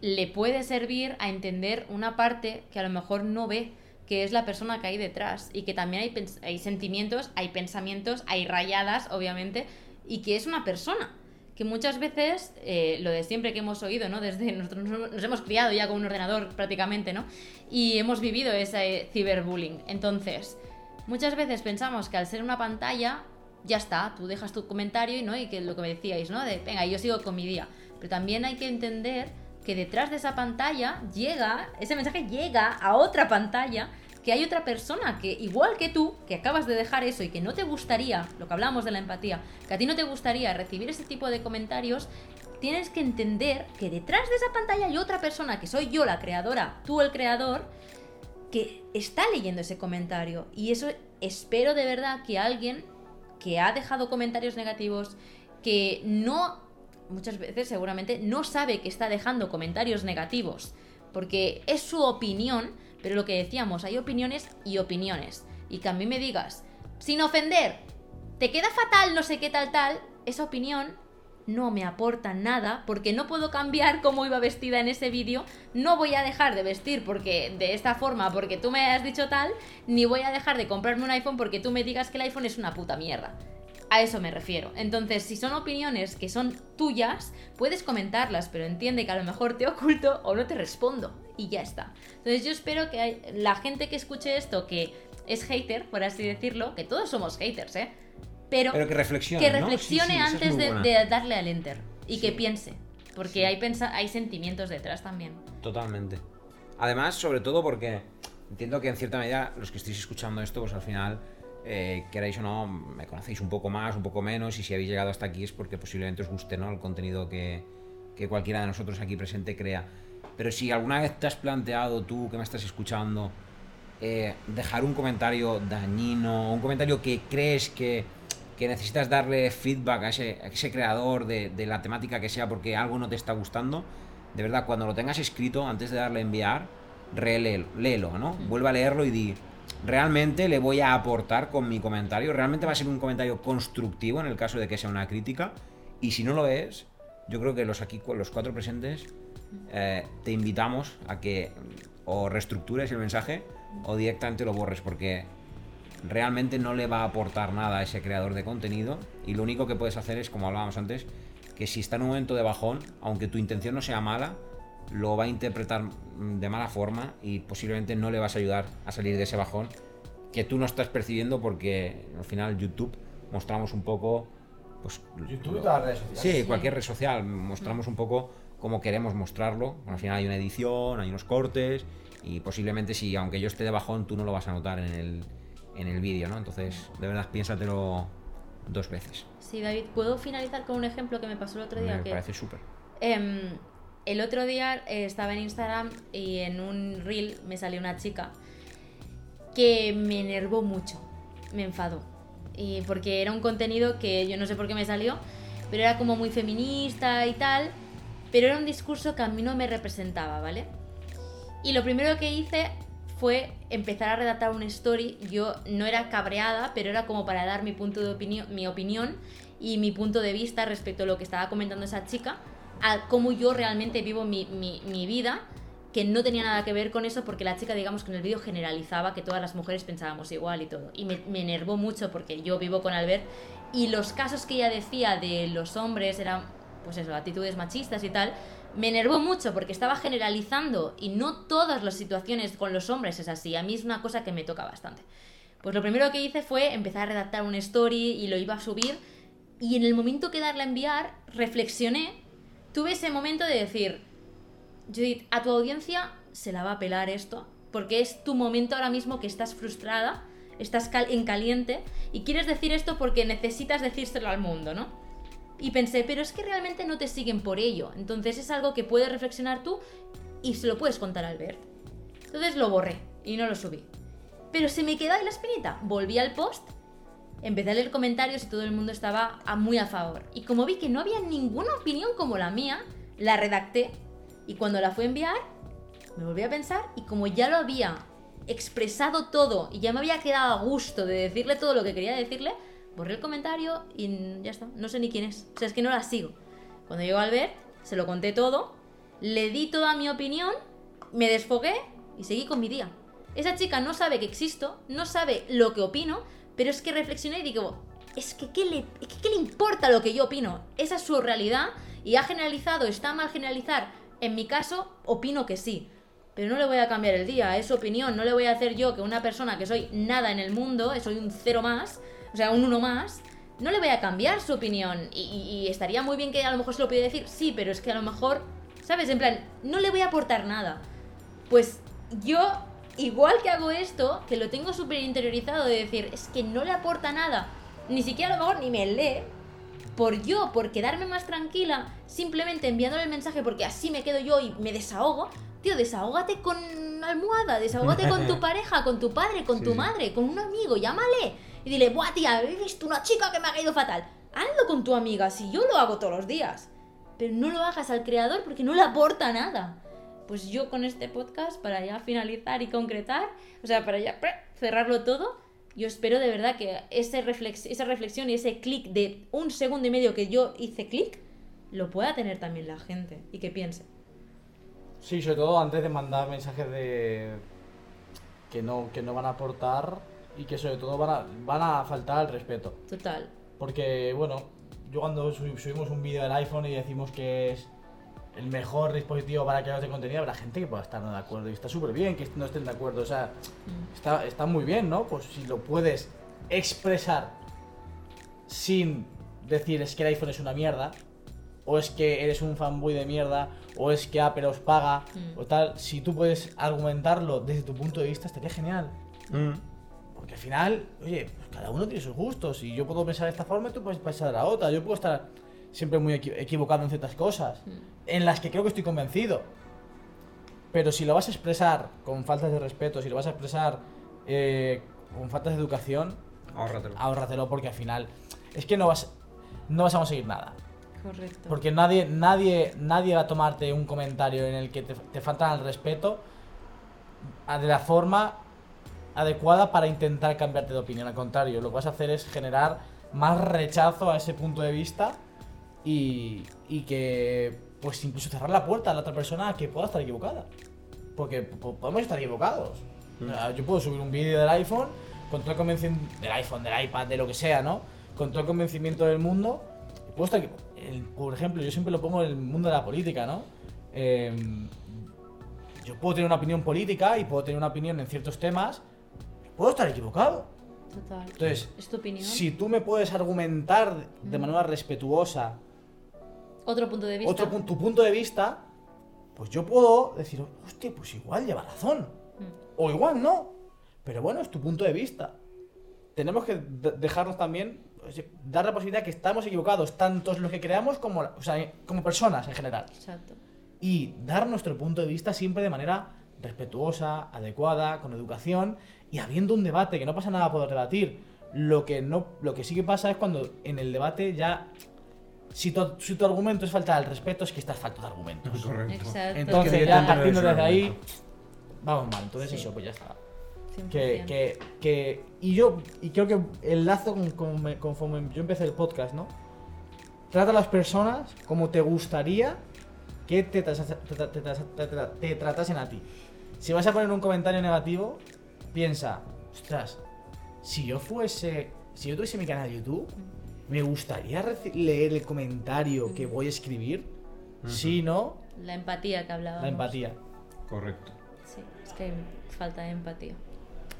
le puede servir a entender una parte que a lo mejor no ve, que es la persona que hay detrás. Y que también hay, hay sentimientos, hay pensamientos, hay rayadas, obviamente, y que es una persona que muchas veces, eh, lo de siempre que hemos oído, ¿no? Desde nosotros nos hemos criado ya con un ordenador prácticamente, ¿no? Y hemos vivido ese ciberbullying. Entonces, muchas veces pensamos que al ser una pantalla, ya está, tú dejas tu comentario y, ¿no? y que lo que me decíais, ¿no? De, venga, yo sigo con mi día. Pero también hay que entender que detrás de esa pantalla llega, ese mensaje llega a otra pantalla que hay otra persona que, igual que tú, que acabas de dejar eso y que no te gustaría, lo que hablamos de la empatía, que a ti no te gustaría recibir ese tipo de comentarios, tienes que entender que detrás de esa pantalla hay otra persona, que soy yo la creadora, tú el creador, que está leyendo ese comentario. Y eso espero de verdad que alguien que ha dejado comentarios negativos, que no, muchas veces seguramente, no sabe que está dejando comentarios negativos, porque es su opinión, pero lo que decíamos, hay opiniones y opiniones. Y que a mí me digas, sin ofender, te queda fatal no sé qué tal tal, esa opinión no me aporta nada porque no puedo cambiar cómo iba vestida en ese vídeo, no voy a dejar de vestir porque de esta forma porque tú me has dicho tal, ni voy a dejar de comprarme un iPhone porque tú me digas que el iPhone es una puta mierda. A eso me refiero. Entonces, si son opiniones que son tuyas, puedes comentarlas, pero entiende que a lo mejor te oculto o no te respondo. Y ya está. Entonces, yo espero que la gente que escuche esto, que es hater, por así decirlo, que todos somos haters, ¿eh? Pero, Pero que reflexione. que ¿no? reflexione Sí, sí, esa es antes de, darle al enter y que piense. Porque hay, hay sentimientos detrás también. Totalmente. Además, sobre todo porque entiendo que en cierta medida los que estéis escuchando esto, pues al final, eh, queráis o no, me conocéis un poco más, un poco menos, y si habéis llegado hasta aquí es porque posiblemente os guste ¿no? el contenido que, que cualquiera de nosotros aquí presente crea. Pero si alguna vez te has planteado tú que me estás escuchando, eh, dejar un comentario dañino, un comentario que crees que, que necesitas darle feedback a ese, a ese creador de, de la temática que sea porque algo no te está gustando, de verdad, cuando lo tengas escrito, antes de darle a enviar, reléelo, léelo, ¿no? Vuelve a leerlo y di, ¿realmente le voy a aportar con mi comentario? ¿Realmente va a ser un comentario constructivo en el caso de que sea una crítica? Y si no lo es, yo creo que los aquí, los cuatro presentes, eh, te invitamos a que o reestructures el mensaje o directamente lo borres porque realmente no le va a aportar nada a ese creador de contenido y lo único que puedes hacer es, como hablábamos antes, que si está en un momento de bajón, aunque tu intención no sea mala, lo va a interpretar mm, de mala forma y posiblemente no le vas a ayudar a salir de ese bajón que tú no estás percibiendo porque al final YouTube mostramos un poco pues YouTube y todas las redes sociales. Sí, cualquier red social. Mostramos un poco cómo queremos mostrarlo. Bueno, al final hay una edición, hay unos cortes y posiblemente si aunque yo esté de bajón tú no lo vas a notar en el, en el vídeo, ¿no? Entonces, de verdad, piénsatelo dos veces. Sí, David, ¿puedo finalizar con un ejemplo que me pasó el otro día? Me que, parece súper. em, el otro día eh, estaba en Instagram y en un reel me salió una chica que me enervó mucho, me enfadó. Y porque era un contenido que yo no sé por qué me salió, pero era como muy feminista y tal, pero era un discurso que a mí no me representaba, ¿vale? Y lo primero que hice fue empezar a redactar una story. Yo no era cabreada, pero era como para dar mi punto de opinión, mi opinión y mi punto de vista respecto a lo que estaba comentando esa chica, a cómo yo realmente vivo mi, vida, que no tenía nada que ver con eso, porque la chica, digamos que en el vídeo generalizaba que todas las mujeres pensábamos igual y todo. Y me, me enervó mucho porque yo vivo con Albert y los casos que ella decía de los hombres eran, pues eso, actitudes machistas y tal, me enervó mucho porque estaba generalizando y no todas las situaciones con los hombres es así. A mí es una cosa que me toca bastante. Pues lo primero que hice fue empezar a redactar una story y lo iba a subir. Y en el momento que darle a enviar, reflexioné. Tuve ese momento de decir, Judith, a tu audiencia se la va a pelar esto, porque es tu momento ahora mismo que estás frustrada, estás en caliente y quieres decir esto porque necesitas decírselo al mundo, ¿no? Y pensé, pero es que realmente no te siguen por ello, entonces es algo que puedes reflexionar tú y se lo puedes contar a Albert. Entonces lo borré y no lo subí. Pero se me quedó ahí la espinita. Volví al post, empecé a leer comentarios y todo el mundo estaba a- muy a favor. Y como vi que no había ninguna opinión como la mía, la redacté. Y cuando la fui a enviar, me volví a pensar y como ya lo había expresado todo y ya me había quedado a gusto de decirle todo lo que quería decirle, borré el comentario y ya está. No sé ni quién es. O sea, es que no la sigo. Cuando llegó Albert, se lo conté todo, le di toda mi opinión, me desfogué y seguí con mi día. Esa chica no sabe que existo, no sabe lo que opino, pero es que reflexioné y digo, es que ¿qué le, ¿qué le importa lo que yo opino? Esa es su realidad y ha generalizado, está mal generalizar. En mi caso, opino que sí. Pero no le voy a cambiar el día, es su opinión. No le voy a hacer yo que una persona que soy nada en el mundo, soy un cero más, o sea, un uno más, no le voy a cambiar su opinión. Y, y- y estaría muy bien que a lo mejor se lo pudiera decir, sí, pero es que a lo mejor, ¿sabes? En plan, no le voy a aportar nada. Pues yo, igual que hago esto, que lo tengo súper interiorizado de decir, es que no le aporta nada, ni siquiera a lo mejor ni me lee, por yo, por quedarme más tranquila, simplemente enviándole el mensaje porque así me quedo yo y me desahogo, tío, desahógate con una almohada, desahógate con tu pareja, con tu padre, con tu madre, con un amigo, llámale y dile, buah, tía, he visto una chica que me ha caído fatal. Hazlo con tu amiga, si yo lo hago todos los días. Pero no lo hagas al creador porque no le aporta nada. Pues yo con este podcast, para ya finalizar y concretar, o sea, para ya cerrarlo todo, yo espero de verdad que ese reflex- esa reflexión y ese clic de un segundo y medio que yo hice clic, lo pueda tener también la gente y que piense. Sí, sobre todo antes de mandar mensajes de que no, que no van a aportar y que sobre todo van a, van a faltar al respeto. Total. Porque, bueno, yo cuando sub- subimos un vídeo del iPhone y decimos que es el mejor dispositivo para creadores de contenido, habrá gente que pueda estar no de acuerdo. Y está súper bien que no estén de acuerdo. O sea, está, está muy bien, ¿no? Pues si lo puedes expresar sin decir es que el iPhone es una mierda, o es que eres un fanboy de mierda, o es que Apple os paga, Mm. o tal, si tú puedes argumentarlo desde tu punto de vista, estaría genial. Porque al final, oye, pues cada uno tiene sus gustos. Y yo puedo pensar de esta forma y tú puedes pensar de la otra. Yo puedo estar siempre muy equi- equivocado en ciertas cosas, en las que creo que estoy convencido. Pero si lo vas a expresar con faltas de respeto, si lo vas a expresar eh, con faltas de educación, Ahórratelo. ahórratelo porque al final es que no vas, no vas a conseguir nada. Correcto. Porque nadie, nadie, nadie va a tomarte un comentario en el que te, te faltan al respeto de la forma adecuada para intentar cambiarte de opinión. Al contrario, lo que vas a hacer es generar más rechazo a ese punto de vista y, y que, pues incluso cerrar la puerta a la otra persona que pueda estar equivocada. Porque po- podemos estar equivocados. O sea, Yo puedo subir un vídeo del iPhone con todo el convencimiento del iPhone, del iPad, de lo que sea, ¿no? Con todo el convencimiento del mundo. puedo estar el- por ejemplo, yo siempre lo pongo en el mundo de la política, ¿no? eh, yo puedo tener una opinión política y puedo tener una opinión en ciertos temas, puedo estar equivocado. Total. Entonces, ¿Es tu opinión? si tú me puedes argumentar de manera respetuosa Otro punto de vista. otro pun- tu punto de vista, pues yo puedo decir, hostia, pues igual lleva razón. Mm. O igual no. Pero bueno, es tu punto de vista. Tenemos que de- dejarnos también, dar la posibilidad que estamos equivocados, tantos los que creamos como, o sea, como personas en general. Exacto. Y dar nuestro punto de vista siempre de manera respetuosa, adecuada, con educación y habiendo un debate, que no pasa nada por debatir. Lo que, no, lo que sí que pasa es cuando en el debate ya... Si tu, si tu argumento es falta del respeto, es que estás falto de argumentos. Exacto. Entonces, ya partiendo desde ahí, argumento. vamos mal. Entonces, Sí. eso, pues ya está. 100%. Que, que, que, y yo, y creo que el lazo con, con- me- conforme yo empecé el podcast, ¿no? Trata a las personas como te gustaría que te, te te te tratasen a ti. Si vas a poner un comentario negativo, piensa, ostras, si yo fuese, si yo tuviese mi canal de YouTube, me gustaría leer el comentario que voy a escribir. Si no, La empatía que hablábamos. la empatía. Correcto. Sí, es que hay falta de empatía.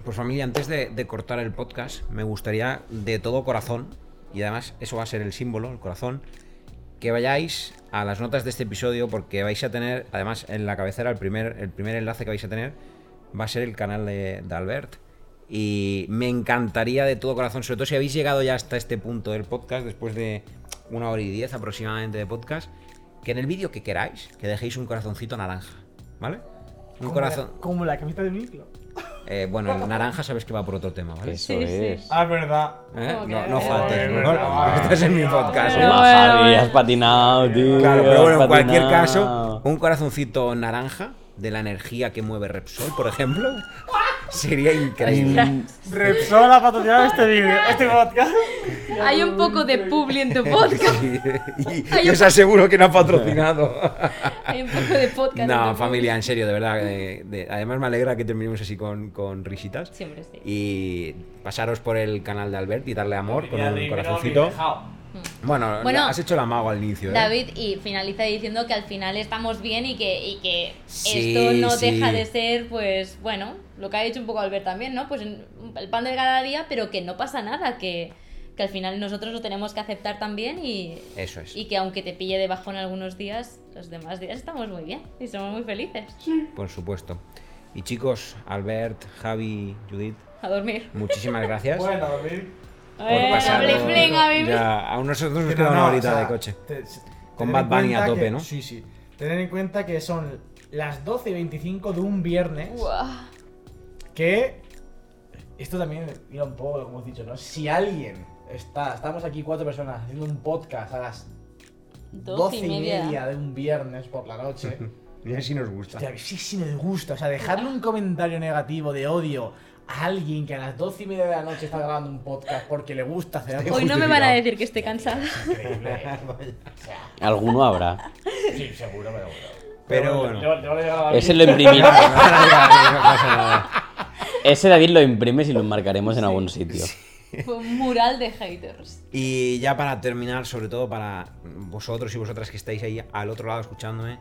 Pues familia, antes de, de cortar el podcast, me gustaría de todo corazón, y además eso va a ser el símbolo, el corazón, que vayáis a las notas de este episodio porque vais a tener, además en la cabecera, el primer, el primer enlace que vais a tener va a ser el canal de, de Albert. Y me encantaría de todo corazón, sobre todo si habéis llegado ya hasta este punto del podcast, después de una hora y diez aproximadamente de podcast, que en el vídeo que queráis, que dejéis un corazoncito naranja, ¿vale? Un Como corazón... La, como la camiseta de micro. Eh, bueno, el naranja sabes que va por otro tema, ¿vale? Eso Sí, sí. es. Ah, es verdad. ¿Eh? No, no faltes, por verdad. favor. Estás en mi podcast. bueno. has patinado, tío. Claro, pero bueno, en cualquier caso, un corazoncito naranja de la energía que mueve Repsol, por ejemplo, sería increíble. Repsol ha patrocinado este vídeo, este podcast. Hay un poco de publi en tu podcast. y Hay y un- os aseguro que no ha patrocinado. Hay un poco de podcast. en No, familia, en serio, de verdad. de- de- además me alegra que terminemos así con, con risitas. Siempre sí. Y pasaros por el canal de Albert y darle amor con un corazoncito. Bueno, Bueno, has hecho la mago al inicio, ¿eh? David y finaliza diciendo que al final estamos bien y que, y que Sí, esto no sí. deja de ser, pues bueno, lo que ha dicho un poco Albert también, ¿no? Pues el pan de cada día, pero que no pasa nada, que, que al final nosotros lo tenemos que aceptar también y, Eso es. y que aunque te pille de bajón algunos días, los demás días estamos muy bien y somos muy felices. Por supuesto. Y chicos, Albert, Javi, Judith, A dormir. muchísimas gracias Bueno, David. Por Eh, pasar. bling, bling, a mí. Ya, a nosotros nos queda una horita o sea, de coche. te- Con Bad Bunny a tope, que- ¿no? Sí, sí. Tener en cuenta que son las 12 y 25 de un viernes. Que. Esto también iba un poco, como hemos dicho, ¿no? Si alguien está. Estamos aquí cuatro personas haciendo un podcast a las 12 y media, de un viernes por la noche. Mira si nos gusta. Hostia, sí, sí nos gusta. O sea, dejarle un comentario negativo de odio alguien que a las 12 y media de la noche está grabando un podcast porque le gusta hacer algo. Hoy no me van a decir que esté cansada. Increíble. O sea, Alguno habrá. sí, seguro, pero bueno. Pero bueno. a Ese lo imprimir. No pasa nada. Ese David lo imprimes y lo enmarcaremos en algún sitio. Fue un mural de haters. Y ya para terminar, sobre todo para vosotros y vosotras que estáis ahí al otro lado escuchándome,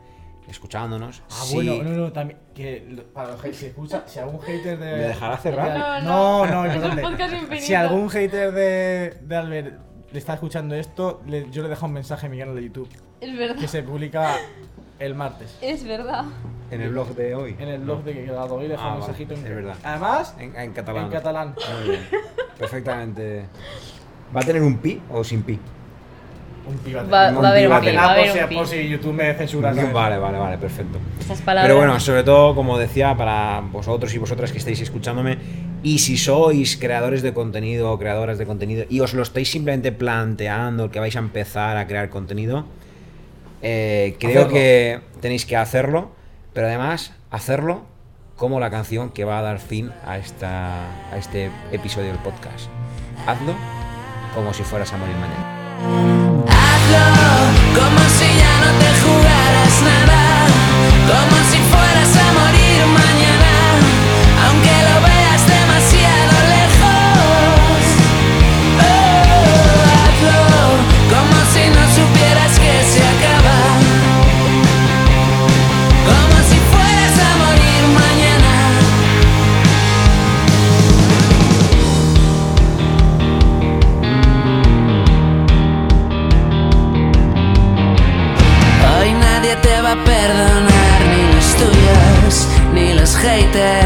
escuchándonos. Ah, si- bueno, no, no, también. Que lo- para los haters, si escucha, si algún hater de. ¿Me dejará cerrar? No, No, no. no, Es un importante. podcast infinito. Si algún hater de, de Albert le está escuchando esto, le- yo le dejo un mensaje en mi canal de YouTube. Es verdad. Que se publica el martes. Es verdad. En el blog de hoy. En el blog de que grabado y dejo Ah, un vale, mensajito en es verdad. Además, En, en catalán. en catalán. Muy bien. Perfectamente. ¿Va a tener un pi o sin pi? Un pi Va- va a haber un Más pi, que va a nada haber por si- un pi. por si YouTube me censura. ¿sabes? Vale, vale, vale, perfecto. Esas palabras. Pero bueno, sobre todo, como decía, para vosotros y vosotras que estáis escuchándome, y si sois creadores de contenido o creadoras de contenido y os lo estáis simplemente planteando que vais a empezar a crear contenido, eh, creo Hacerlo. que tenéis que hacerlo, pero además hacerlo como la canción que va a dar fin a, esta, a este episodio del podcast. Hazlo como si fueras a morir mañana. Jugaras nada, right there